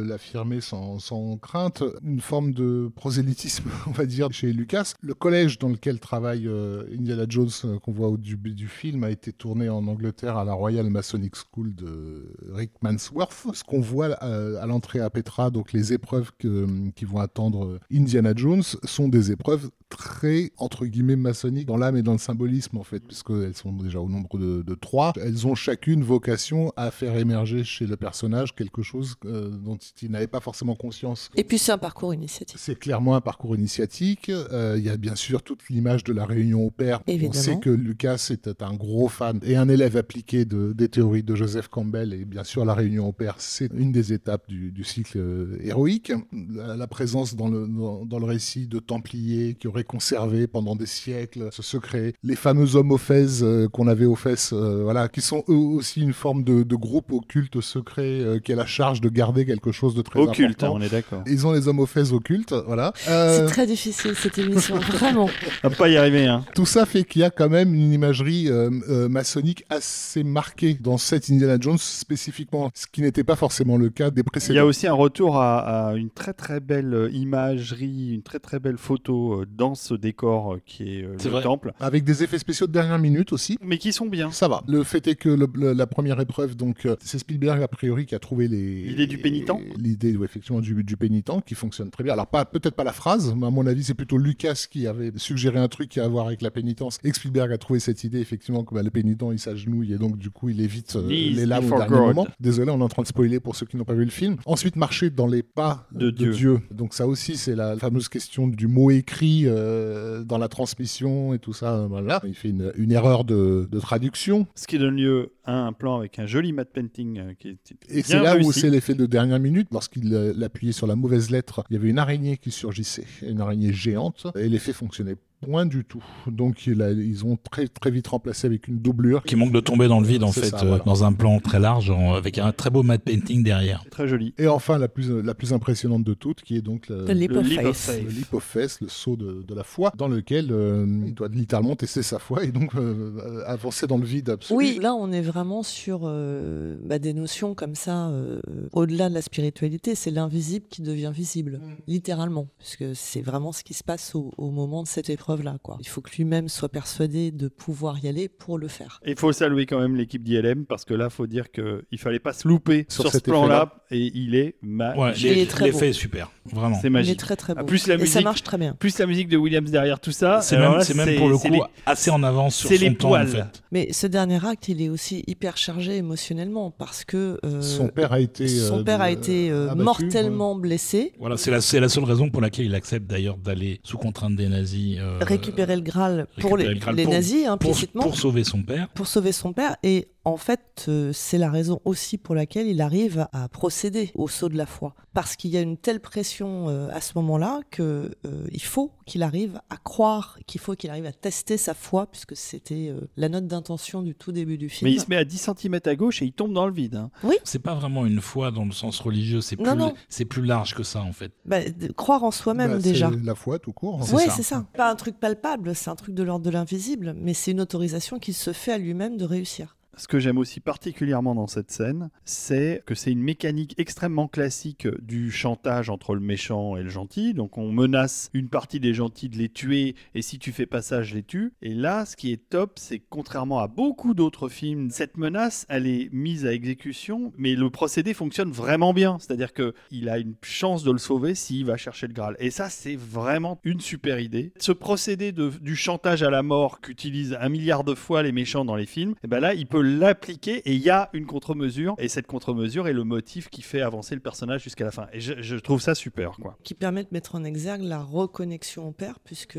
l'affirmer sans, sans crainte, une forme de prosélytisme, on va dire, chez Lucas. Le collège dans lequel travaille euh, Indiana Jones, qu'on voit au début du film, a été tourné en Angleterre à la Royal Masonic School de Rick Mansworth. Ce qu'on voit euh, à l'entrée à Petra, donc les épreuves que- qui vont attendre Indiana Jones, sont des épreuves très, entre guillemets, maçonniques dans l'âme et dans le symbolisme, en fait, puisqu'elles sont déjà au nombre de, de trois. Elles ont chacune vocation à faire émerger chez le personnage quelque chose euh, dont il n'avait pas forcément conscience. Et puis c'est un parcours initiatique. C'est clairement un parcours initiatique. Euh, Il y a bien sûr toute l'image de la réunion au père. On sait que Lucas était un gros fan et un élève appliqué de, des théories de Joseph Campbell. Et bien sûr, la réunion au père, c'est une des étapes du, du cycle euh, héroïque. La, la présence dans le, dans, dans le récit de Templiers qui auraient conservé pendant des siècles ce secret. Les fameux hommes aux fesses euh, qu'on avait aux fesses, euh, voilà, qui sont eux aussi une forme de, de groupe occulte secret euh, qui a la charge de garder quelque chose de très Occulte, hein, important. on est d'accord. Ils ont les hommes aux fesses occultes, voilà. Euh, C'est très difficile cette émission, vraiment. On va pas y arriver, hein. tout ça fait qu'il y a quand même une imagerie euh, euh, maçonnique assez marquée dans cette Indiana Jones spécifiquement, ce qui n'était pas forcément le cas des Il y précédents. a aussi un retour à, à une très très belle imagerie, une très très belle photo dans ce décor euh, qui est euh, C'est le vrai. temple, Avec des effets spéciaux de dernière minute aussi. mais qui sont bien. Ça va. Le fait est que le- le- la première épreuve, donc, euh, c'est Spielberg a priori qui a trouvé les L'idée du pénitent L'idée, ouais, effectivement, du, du pénitent qui fonctionne très bien. Alors pas peut-être pas la phrase, mais à mon avis, c'est plutôt Lucas qui avait suggéré un truc qui a à voir avec la pénitence. Et que Spielberg a trouvé cette idée effectivement que bah, le pénitent il s'agenouille et donc du coup il évite euh, les lames au dernier God. moment. Désolé, on est en train de spoiler pour ceux qui n'ont pas vu le film. Ensuite, marcher dans les pas De Dieu. Donc ça aussi, c'est la fameuse question du mot écrit euh, dans la transmission et tout ça. Voilà, il fait une, une erreur de, de traduction. Ce qui donne lieu à un plan avec un joli matte painting euh, qui est Et c'est là où c'est l'effet de dernière minute. Lorsqu'il euh, l'appuyait sur la mauvaise lettre, il y avait une araignée qui surgissait, une araignée géante, et l'effet fonctionnait point du tout. Donc il a- ils ont très très vite remplacé avec une doublure. Qui manque de tomber dans le vide, en fait, ça, euh, voilà. dans un plan très large, en- avec un très beau matte painting derrière. Très joli. Et enfin la plus la plus impressionnante de toutes, qui est donc le, Le leap Le saut de, de la foi, dans lequel euh, il doit littéralement tester sa foi et donc euh, avancer dans le vide absolu. Oui, là on est vraiment sur euh, bah, des notions comme ça, euh, au-delà de la spiritualité, c'est l'invisible qui devient visible, littéralement, puisque c'est vraiment ce qui se passe au, au moment de cette épreuve-là. quoi. Il faut que lui-même soit persuadé de pouvoir y aller pour le faire. Il faut saluer quand même l'équipe d'ILM parce que là, faut dire qu'il fallait pas se louper Sur sur, ce plan-là et il est magique. Il est l'effet très beau. l'effet est super, vraiment. C'est Il est magique. très très Ah, beau. plus la Et ça musique. marche très bien. Plus la musique de Williams derrière tout ça. C'est même, pour le coup les- assez en avance sur c'est son les temps, en fait. Mais ce dernier acte, il est aussi hyper chargé émotionnellement parce que euh, Son père a été son euh, père a été euh, abattu, mortellement blessé. Voilà, c'est la, c'est la seule raison pour laquelle il accepte d'ailleurs d'aller sous contrainte des nazis. Récupérer le Graal pour les, le Graal les pour- nazis pour, implicitement pour sauver son père. pour sauver son père et en fait euh, c'est la raison aussi pour laquelle il arrive à procéder au saut de la foi parce qu'il y a une telle pression euh, à ce moment-là que euh, il faut qu'il arrive à croire qu'il faut qu'il arrive à tester sa foi puisque c'était euh, la note d'intention du tout début du film Mais il se met à 10 cm à gauche et il tombe dans le vide. hein. C'est pas vraiment une foi dans le sens religieux, c'est Non, plus, non. c'est plus large que ça en fait. Bah, croire en soi-même Bah, c'est déjà La foi tout court. C'est Oui, ça. c'est ça. Pas un truc palpable, c'est un truc de l'ordre de l'invisible, mais c'est une autorisation qu'il se fait à lui-même de réussir. Ce que j'aime aussi particulièrement dans cette scène, c'est que c'est une mécanique extrêmement classique du chantage entre le méchant et le gentil. Donc on menace une partie des gentils de les tuer et si tu fais pas ça, je les tue. Et là, ce qui est top, c'est contrairement à beaucoup d'autres films, cette menace, elle est mise à exécution, mais le procédé fonctionne vraiment bien. C'est-à-dire que il a une chance de le sauver s'il va chercher le Graal. Et ça, c'est vraiment une super idée. Ce procédé du chantage à la mort qu'utilisent un milliard de fois les méchants dans les films, et ben là, il peut l'appliquer et il y a une contre-mesure. Et cette contre-mesure est le motif qui fait avancer le personnage jusqu'à la fin. Et je, je trouve ça super, quoi. qui permet de mettre en exergue la reconnexion au père, puisque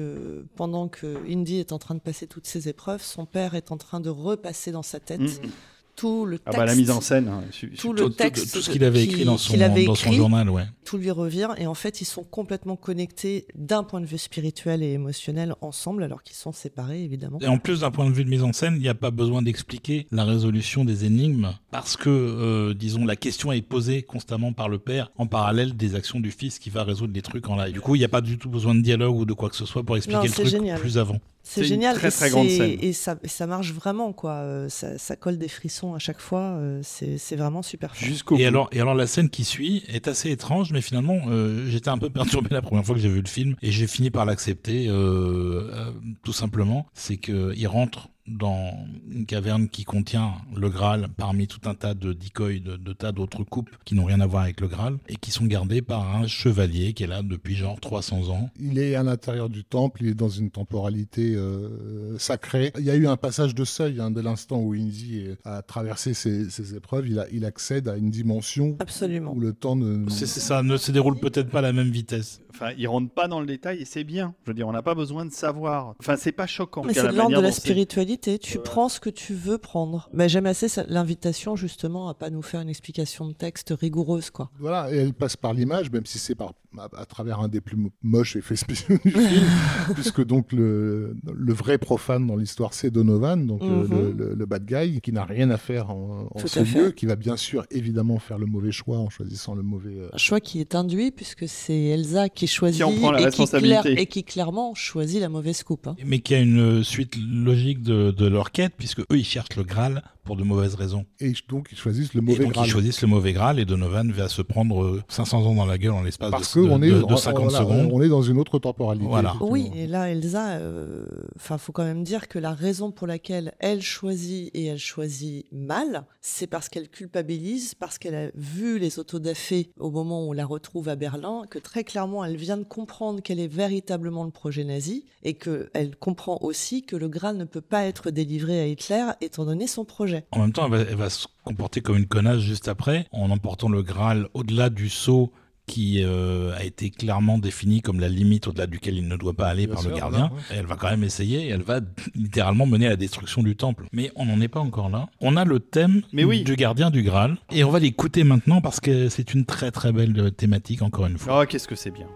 pendant que Indy est en train de passer toutes ses épreuves, son père est en train de repasser dans sa tête Mhm. Tout le Ah texte, bah la mise en scène. hein, tout le ce qu'il avait qui- écrit dans son, qu'il avait dans son écrit, journal, ouais. tout lui revient et en fait ils sont complètement connectés d'un point de vue spirituel et émotionnel ensemble alors qu'ils sont séparés évidemment. Et en plus, d'un point de vue de mise en scène, il n'y a pas besoin d'expliquer la résolution des énigmes parce que, euh, disons, la question est posée constamment par le père en parallèle des actions du fils qui va résoudre les trucs en live. Du coup, il n'y a pas du tout besoin de dialogue ou de quoi que ce soit pour expliquer Non, le truc génial. plus avant. C'est C'est une génial très, et, très grande scène. et ça, et ça marche vraiment quoi. Euh, Ça, ça colle des frissons à chaque fois. euh, C'est vraiment super. Jusqu'au Et alors, et alors, la scène qui suit est assez étrange, mais finalement, euh, j'étais un peu perturbé la première fois que j'ai vu le film et j'ai fini par l'accepter, euh, euh, tout simplement. C'est que il rentre dans une caverne qui contient le Graal parmi tout un tas de decoys, de, de tas d'autres coupes qui n'ont rien à voir avec le Graal et qui sont gardés par un chevalier qui est là depuis genre 300 ans. Il est à l'intérieur du temple, il est dans une temporalité euh, sacrée. Il y a eu un passage de seuil hein, de l'instant où Indy a traversé ses, ses épreuves. Il, a- il accède à une dimension Absolument. où le temps ne. C'est ça, ne se déroule peut-être pas à la même vitesse. Enfin, il rentre pas dans le détail et c'est bien. Je veux dire, on n'a pas besoin de savoir. Enfin, c'est pas choquant. Mais c'est de l'ordre de la spiritualité. Tu prends ce que tu veux prendre. Mais j'aime assez l'invitation justement à pas nous faire une explication de texte rigoureuse quoi. Voilà, et elle passe par l'image, même si c'est par à, à travers un des plus mo- moches effets spéciaux du film, puisque donc le, le vrai profane dans l'histoire c'est Donovan, donc euh, Mhm. le, le- le bad guy, qui n'a rien à faire en, ce lieu, qui va bien sûr évidemment faire le mauvais choix en choisissant le mauvais. euh, Un choix qui est induit puisque c'est Elsa qui choisit Qui en prend la et, qui responsabilité. clair- et qui clairement choisit la mauvaise coupe. hein. Mais qui a une suite logique de, de leur quête, puisque eux, ils cherchent le Graal pour de mauvaises raisons. Et donc ils choisissent le Et mauvais donc Graal. ils choisissent le mauvais Graal et Donovan va se prendre euh, 500 ans dans la gueule en l'espace Parce de, de, qu'on est, de- de on- 50 voilà, secondes. on est dans une autre temporalité. Voilà. Oui, et là, Elsa, euh, enfin, faut quand même dire que la raison pour laquelle elle choisit et elle choisit mal, c'est parce qu'elle culpabilise, parce qu'elle a vu les autodafés au moment où on la retrouve à Berlin, que très clairement, elle vient de comprendre quel est véritablement le projet nazi et que elle comprend aussi que le Graal ne peut pas être délivré à Hitler étant donné son projet. En même temps, elle va, elle va se comporter comme une connasse juste après, en emportant le Graal au-delà du sceau qui euh, a été clairement défini comme la limite au-delà duquel il ne doit pas aller Bien par sûr, le gardien. voilà, elle va quand même essayer et elle va littéralement mener à la destruction du temple. Mais on n'en est pas encore là. On a le thème Mais oui. du gardien du Graal et on va l'écouter maintenant parce que c'est une très très belle thématique encore une fois. Oh, qu'est-ce que c'est bien.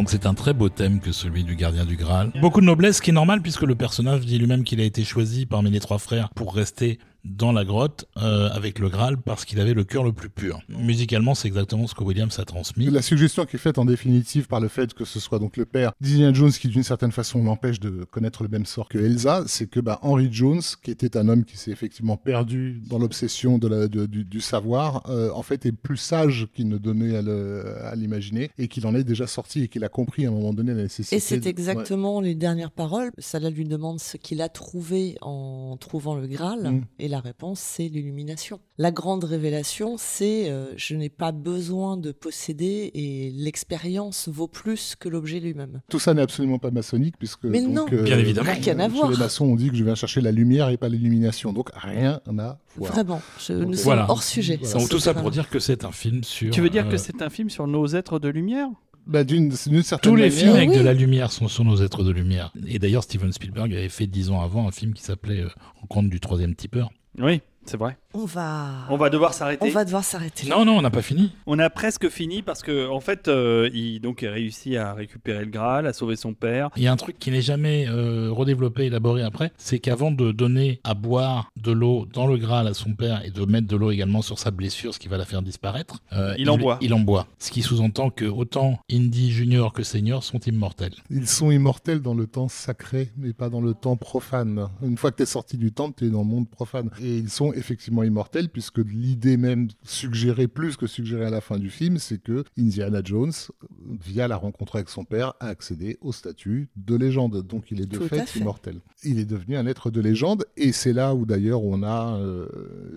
Donc c'est un très beau thème que celui du gardien du Graal. Beaucoup de noblesse, ce qui est normal puisque le personnage dit lui-même qu'il a été choisi parmi les trois frères pour rester dans la grotte euh, avec le Graal parce qu'il avait le cœur le plus pur. Musicalement, c'est exactement ce que Williams a transmis. La suggestion qui est faite en définitive par le fait que ce soit donc le père d'Indiana Jones qui d'une certaine façon l'empêche de connaître le même sort que Elsa, c'est que bah, Henry Jones, qui était un homme qui s'est effectivement perdu dans l'obsession de la, de- du, du savoir, euh, en fait est plus sage qu'il ne donnait à l'imaginer et qu'il en est déjà sorti et qu'il a compris à un moment donné la nécessité. Et c'est de- exactement les dernières paroles. Salah lui demande ce qu'il a trouvé en trouvant le Graal. Mm. Et la réponse, c'est l'illumination. La grande révélation, c'est euh, je n'ai pas besoin de posséder et l'expérience vaut plus que l'objet lui-même. Tout ça n'est absolument pas maçonnique puisque Mais donc, non. euh, Bien évidemment. Rien à voir. les maçons on dit que je viens chercher la lumière et pas l'illumination donc rien à voir. Vraiment, je, nous sommes Voilà. hors sujet. Voilà. Donc tout ça pour dire que c'est un film sur... Tu veux dire euh, que c'est un film sur nos êtres de lumière? Bah, d'une d'une certaine Tous les manière, films avec Oui. de la lumière sont sur nos êtres de lumière. Et d'ailleurs, Steven Spielberg avait fait dix ans avant un film qui s'appelait euh, Rencontre du troisième tipeur. Oui, c'est vrai. On va, On va devoir s'arrêter. on va devoir s'arrêter. Non, non, on n'a pas fini. On a presque fini parce que en fait, euh, il donc a réussi à récupérer le Graal, à sauver son père. Il y a un truc qui n'est jamais euh, redéveloppé, élaboré après, c'est qu'avant de donner à boire de l'eau dans le Graal à son père et de mettre de l'eau également sur sa blessure, ce qui va la faire disparaître, euh, Il en boit. Il en boit. Ce qui sous-entend que autant Indy Junior que Senior sont immortels. Ils sont immortels dans le temps sacré, mais pas dans le temps profane. Une fois que tu es sorti du temple, tu es dans le monde profane. Et ils sont effectivement immortels, puisque l'idée même suggérée, plus que suggérée à la fin du film, c'est que Indiana Jones, via la rencontre avec son père, a accédé au statut de légende. Donc il est de fait, fait. immortel. Il est devenu un être de légende, et c'est là où d'ailleurs on a euh,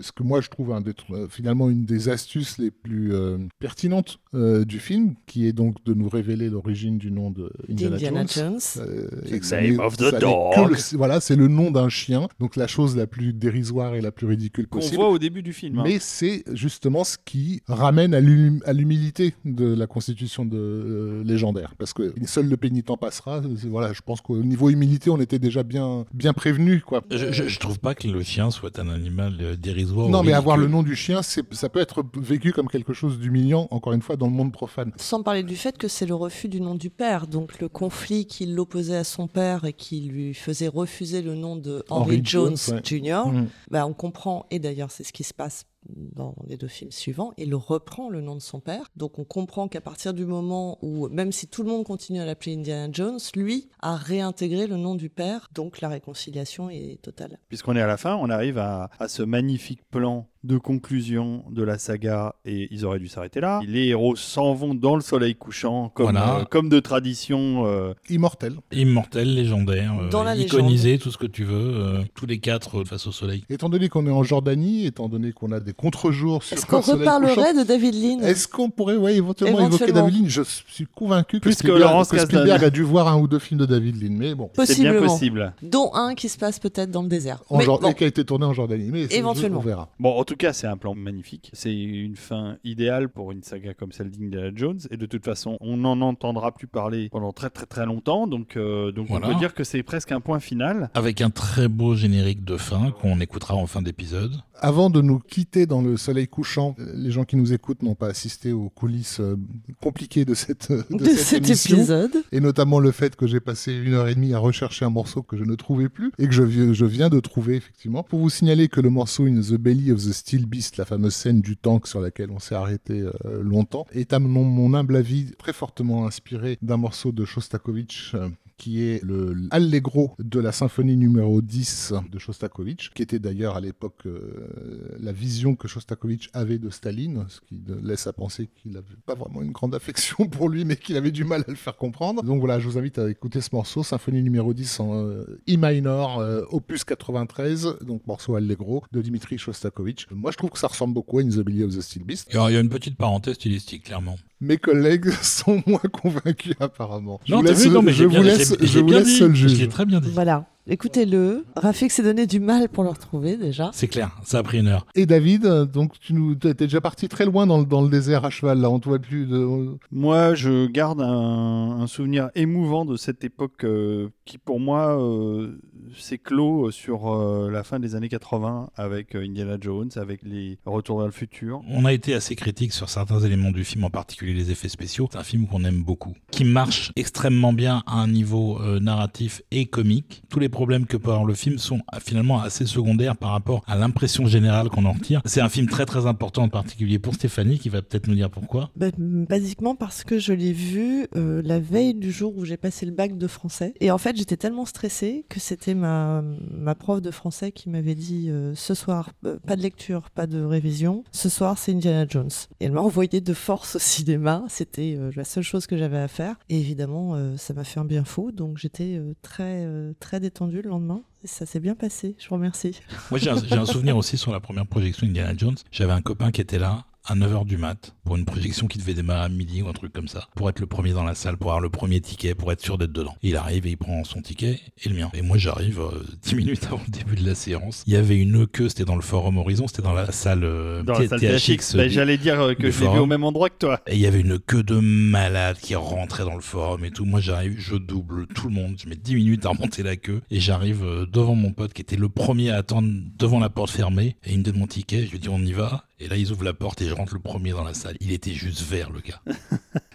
ce que moi je trouve un des tr- euh, finalement une des astuces les plus euh, pertinentes euh, du film, qui est donc de nous révéler l'origine du nom de Indiana, Indiana Jones. Jones. Euh, The name of the dog. le- voilà, c'est le nom d'un chien, donc la chose la plus dérisoire et la plus ridicule Qu'on possible. voit au début du film. hein. Mais c'est justement ce qui ramène à l'hum- à l'humilité de la constitution de euh, légendaire, parce que seul le pénitent passera. Voilà, je pense qu'au niveau humilité, on était déjà bien bien prévenu, quoi. Je, je, je trouve pas que le chien soit un animal euh, dérisoire. Non, ou mais avoir le ridicule. nom du chien, ça peut être vécu comme quelque chose d'humiliant, encore une fois, dans le monde profane. Sans parler du fait que c'est le refus du nom du père, donc le conflit qui l'opposait à son père et qui lui faisait refuser le nom de Henry, Henry Jones, Jones, ouais. Jr. Mm. Bah, on comprend, et d'ailleurs c'est ce qui se passe dans les deux films suivants, il reprend le nom de son père. Donc on comprend qu'à partir du moment où, même si tout le monde continue à l'appeler Indiana Jones, lui a réintégré le nom du père, donc la réconciliation est totale. Puisqu'on est à la fin, on arrive à, ce magnifique plan de conclusion de la saga et ils auraient dû s'arrêter là. Les héros s'en vont dans le soleil couchant comme, Voilà. euh, comme de tradition. euh, Immortel. Immortel, légendaire, euh, Dans la iconisé, tout ce que tu veux, euh, tous les quatre euh, face au soleil. Étant donné qu'on est en Jordanie, étant donné qu'on a des contre-jours sur Est-ce qu'on reparlerait couchant, de David Lean Est-ce qu'on pourrait ouais, éventuellement, évoquer. David Lean Je suis convaincu que, Plus que Spielberg, Laurence que Kasdan. Spielberg a dû voir un ou deux films de David Lean, mais bon. C'est bien possible. Dont un qui se passe peut-être dans le désert. En Mais bon, et qui a été tourné en Jordanie. Mais Éventuellement. On verra. Bon, en tout cas, c'est un plan magnifique. C'est une fin idéale pour une saga comme celle d'Indiana Jones. Et de toute façon, on n'en entendra plus parler pendant très très très longtemps. Donc, euh, donc Voilà. on peut dire que c'est presque un point final. Avec un très beau générique de fin qu'on écoutera en fin d'épisode. Avant de nous quitter dans le soleil couchant, euh, les gens qui nous écoutent n'ont pas assisté aux coulisses euh, compliquées de cette, de de cette cet émission. épisode. Et notamment le fait que j'ai passé une heure et demie à rechercher un morceau que je ne trouvais plus et que je viens de trouver effectivement. Pour vous signaler que le morceau In the Belly of the Steel Beast, la fameuse scène du tank sur laquelle on s'est arrêté euh, longtemps, est à mon, mon humble avis très fortement inspiré d'un morceau de Shostakovich. Qui est le Allegro de la symphonie numéro 10 de Shostakovich, qui était d'ailleurs à l'époque euh, la vision que Shostakovich avait de Staline, ce qui laisse à penser qu'il n'avait pas vraiment une grande affection pour lui, mais qu'il avait du mal à le faire comprendre. Donc voilà, je vous invite à écouter ce morceau, symphonie numéro 10 en euh, E minor, euh, opus 93, donc morceau Allegro de Dimitri Shostakovich. Moi, je trouve que ça ressemble beaucoup à In the Belly of the Steel Beast. Alors, il y a une petite parenthèse stylistique, clairement. Mes collègues sont moins convaincus apparemment. Je non, vous laisse, vu, non, mais je vous laisse, je j'ai vous bien laisse dit. seul Je juge. l'ai très bien dit. Voilà. Écoutez-le. Rafik s'est donné du mal pour le retrouver déjà. C'est clair, ça a pris une heure. Et David, donc tu nous, t'es déjà parti très loin dans, le- dans le désert à cheval, là, on te voit plus de... Moi, je garde un, un souvenir émouvant de cette époque euh, qui, pour moi, euh, s'est clos sur euh, la fin des années 80 avec euh, Indiana Jones, avec les Retours vers le futur. On a été assez critique sur certains éléments du film, en particulier les effets spéciaux. C'est un film qu'on aime beaucoup, qui marche extrêmement bien à un niveau euh, narratif et comique. Tous les problèmes que peut avoir le film sont euh, finalement assez secondaires par rapport à l'impression générale qu'on en retire. C'est un film très très important, en particulier pour Stéphanie, qui va peut-être nous dire pourquoi. Bah, basiquement parce que je l'ai vu euh, la veille du jour où j'ai passé le bac de français. Et en fait, j'étais tellement stressée que c'était ma, ma prof de français qui m'avait dit euh, ce soir, euh, pas de lecture, pas de révision. Ce soir, c'est Indiana Jones. Et elle m'a envoyé de force au cinéma. C'était la seule chose que j'avais à faire. Et évidemment, ça m'a fait un bien fou. Donc j'étais très, très détendue le lendemain. Ça s'est bien passé. Je vous remercie. Moi, j'ai un, souvenir aussi sur la première projection d'Indiana Jones. J'avais un copain qui était là à 9h du mat pour une projection qui devait démarrer à midi ou un truc comme ça, pour être le premier dans la salle, pour avoir le premier ticket, pour être sûr d'être dedans. Il arrive et il prend son ticket et le mien. Et moi j'arrive euh, 10 minutes avant le début de la séance. Il y avait une queue, c'était dans le Forum Horizon, c'était dans la salle euh, Dans la salle THX, bah, du- j'allais dire euh, que je l'ai vu au même endroit que toi. et il y avait une queue de malade qui rentrait dans le forum et tout. Moi, j'arrive, je double tout le monde. Je mets 10 minutes à remonter la queue et j'arrive euh, devant mon pote qui était le premier à attendre devant la porte fermée. Et il me donne mon ticket. Je lui dis, on y va. Et là, ils ouvrent la porte et je rentre le premier dans la salle. Il était juste vert, le gars.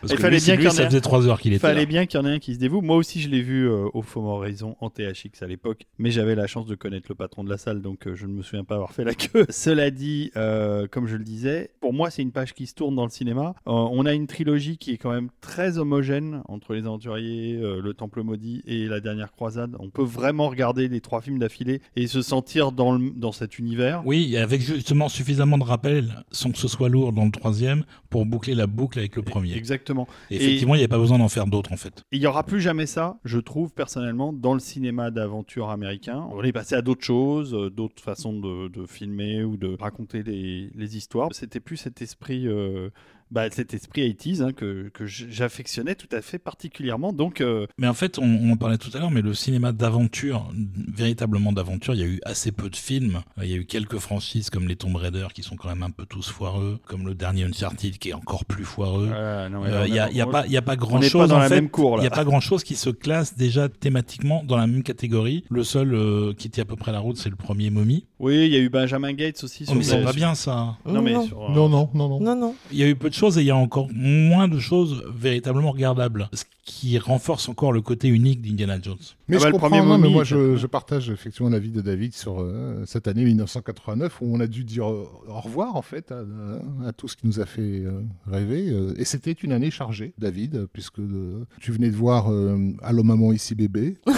Parce Il que fallait lui, bien lui, qu'il y en ça ait- faisait 3 heures qu'il Il était fallait là. bien qu'il y en ait un qui se dévoue. Moi aussi, je l'ai vu euh, au Forum Horizon en THX à l'époque, mais j'avais la chance de connaître le patron de la salle, donc euh, je ne me souviens pas avoir fait la queue. Cela dit, euh, comme je le disais, pour moi, c'est une page qui se tourne dans le cinéma. Euh, on a une trilogie qui est quand même très homogène entre Les Aventuriers, euh, Le Temple Maudit et La Dernière Croisade. On peut vraiment regarder les trois films d'affilée et se sentir dans, le- dans cet univers. Oui, avec justement suffisamment de rappels sans que ce soit lourd dans le troisième pour boucler la boucle avec le premier. Exactement. Et effectivement, il n'y avait pas besoin d'en faire d'autres en fait. Il n'y aura plus jamais ça, je trouve personnellement, dans le cinéma d'aventure américain. On est passé à d'autres choses, euh, d'autres façons de, de filmer ou de raconter les, les histoires. C'était plus cet esprit, euh, bah, cet esprit 80s hein, que, que j'affectionnais tout à fait particulièrement. Donc, euh, Mais en fait, on, on en parlait tout à l'heure, mais le cinéma d'aventure, véritablement d'aventure, il y a eu assez peu de films. Euh, Il y a eu quelques franchises comme les Tomb Raider qui sont quand même un peu tous foireux, comme le dernier Uncharted qui est encore plus foireux. Euh, Il y, a, pas, il y a pas grand on n'est chose pas dans en la fait. même cour Il n'y a pas grand chose qui se classe déjà thématiquement dans la même catégorie. Le seul euh, qui tient à peu près la route, c'est le premier Mommy. Oui, il y a eu Benjamin Gates aussi. Oh, sur mais c'est pas bien ça. Non, mais non, sur, euh, Non, non, non, non. non, non. Il y a eu peu de choses et il y a encore moins de choses véritablement regardables. Ce qui renforce encore le côté unique d'Indiana Jones. Mais Ah je bah, le comprends, premier non, mais Mommy, moi je, je partage effectivement l'avis de David sur euh, cette année 1989 où on a dû dire euh, au revoir en fait à, à tout ce qui nous a fait euh, rêver. euh, et c'était une année chargée, David, puisque euh, tu venais de voir euh, Allô maman ici bébé.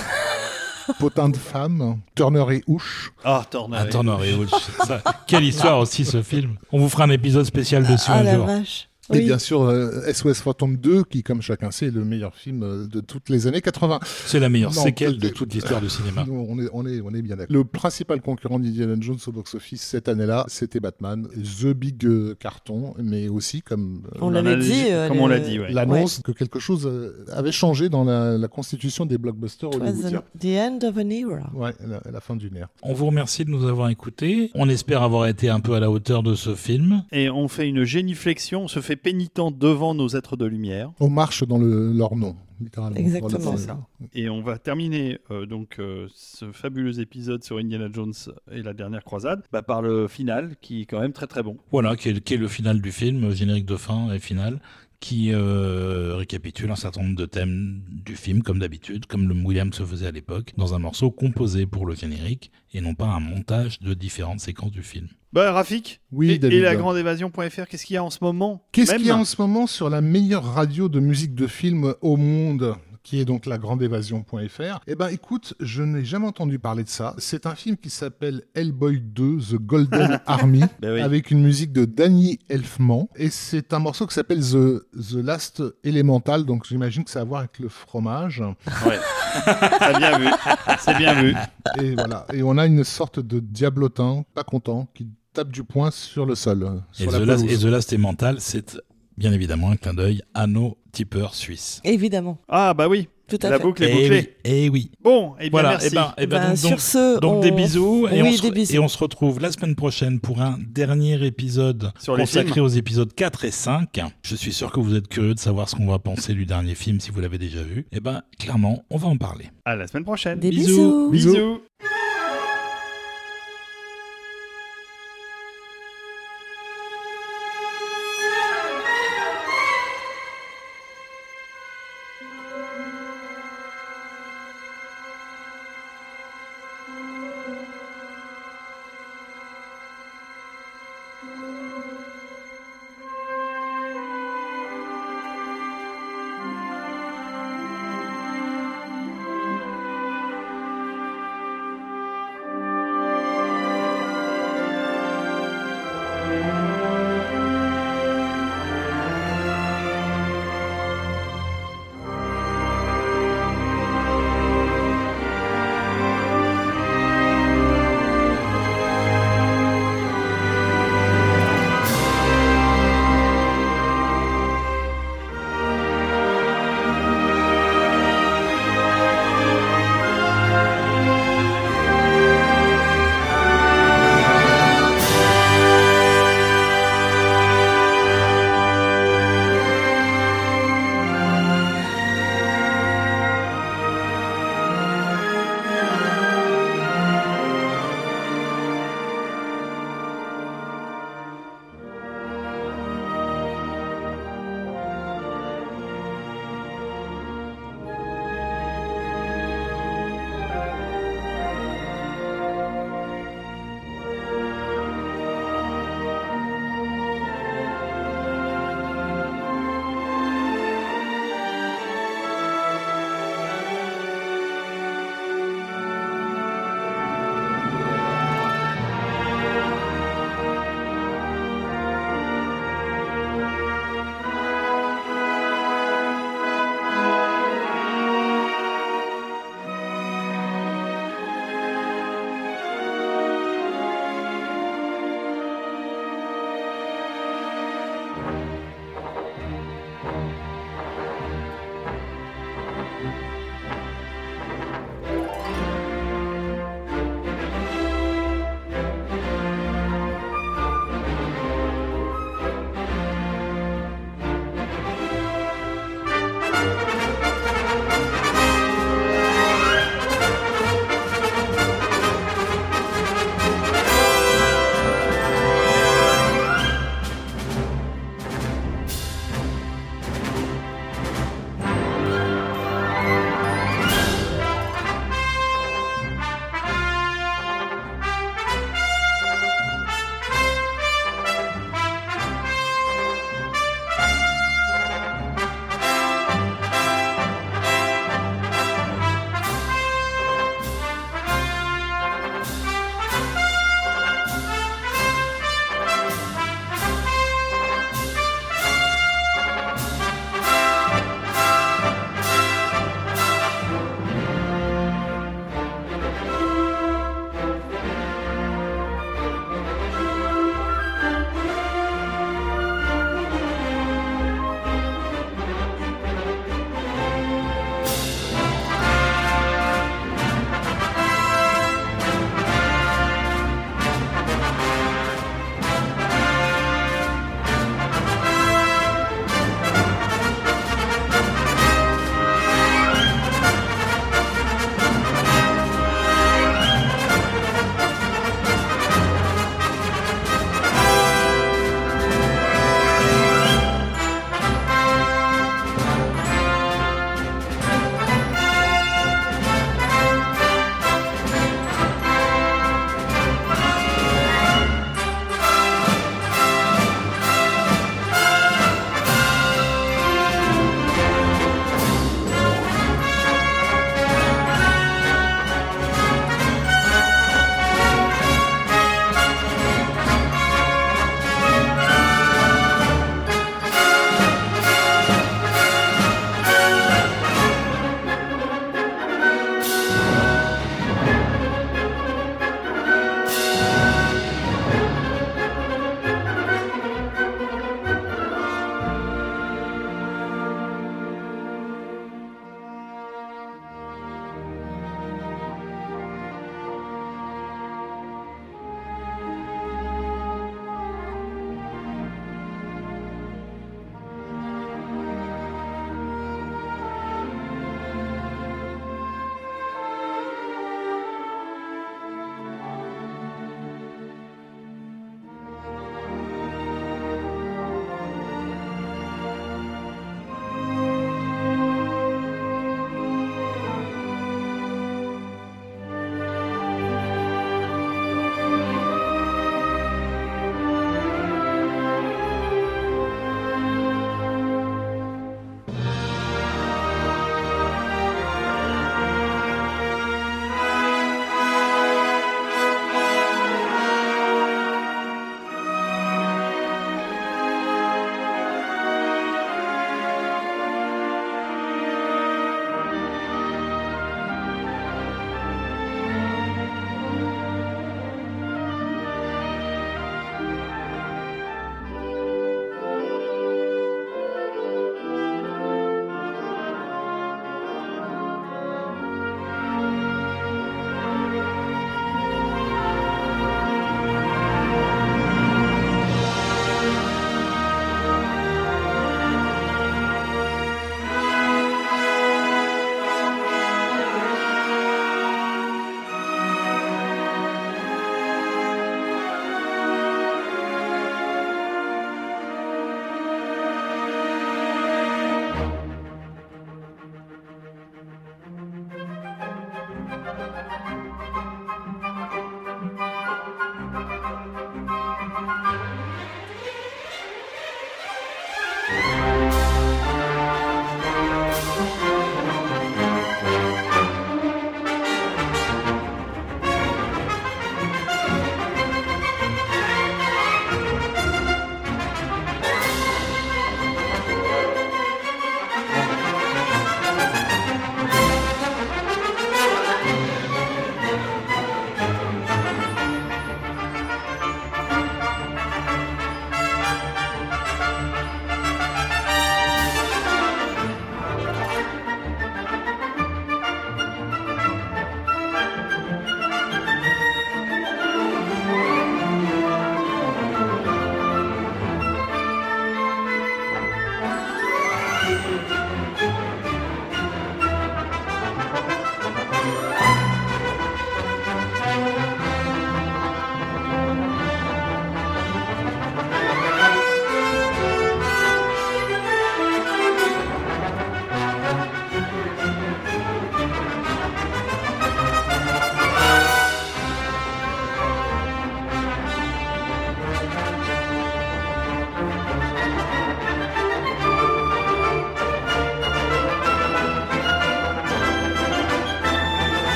Potin de femme, Turner et Houche. Ah, Turner. Ah, Turner et Hooch. Ça, Quelle histoire aussi ce film. On vous fera un épisode spécial dessus Ah un la jour. vache. Et Oui. bien sûr, euh, SOS Phantom 2, qui, comme chacun sait, est le meilleur film euh, de toutes les années 80. C'est la meilleure Non, séquelle de toute l'histoire du cinéma. On, est, on, est, on est bien d'accord. Le principal concurrent d'Indiana Jones au box-office cette année-là, c'était Batman. The Big euh, Carton, mais aussi comme euh, On l'avait dit. euh, Comme on l'a dit, ouais. l'annonce que quelque chose euh, avait changé dans la, la constitution des blockbusters It was hollywoodiens. the end of an era. Ouais, la, la fin d'une ère. On vous remercie de nous avoir écoutés. On espère avoir été un peu à la hauteur de ce film. Et on fait une géniflexion, on se fait pénitent devant nos êtres de lumière. On marche dans le, leur nom, littéralement. Exactement. Ça. Et on va terminer euh, donc euh, ce fabuleux épisode sur Indiana Jones et la dernière croisade bah, par le final qui est quand même très très bon. Voilà, qui est, qui est le final du film, générique de fin et final, qui euh, récapitule un certain nombre de thèmes du film, comme d'habitude, comme le Williams se faisait à l'époque, dans un morceau composé pour le générique, et non pas un montage de différentes séquences du film. Bah Rafik Oui, et, David. et la grandeévasion.fr, qu'est-ce qu'il y a en ce moment Qu'est-ce qu'il y a en ce moment sur la meilleure radio de musique de film au monde? Qui est donc la grandeévasion.fr. Eh ben écoute, je n'ai jamais entendu parler de ça. C'est un film qui s'appelle Hellboy 2 The Golden Army Ben oui. avec une musique de Danny Elfman et c'est un morceau qui s'appelle The The Last Elemental donc j'imagine que ça a à voir avec le fromage Ouais. T'as bien vu. C'est bien vu. et voilà et on a une sorte de diablotin pas content qui tape du poing sur le sol Et sur The, la Last, pelouse. et The Last et Mental, c'est bien évidemment un clin d'œil à nos tipeurs suisses. Évidemment, Ah bah oui, tout à la fait. boucle est Eh bouclée. oui, eh oui. Bon, et bien Voilà, merci. et ben, eh ben, Ben, donc, sur ce, donc on- des bisous et, Oui, on se, des bisous. et on se retrouve la semaine prochaine pour un dernier épisode Sur consacré aux épisodes 4 et 5. Je suis sûr que vous êtes curieux de savoir ce qu'on va penser du dernier film si vous l'avez déjà vu. Et ben clairement, on va en parler. À la semaine prochaine. Des Bisous. bisous. Bisous.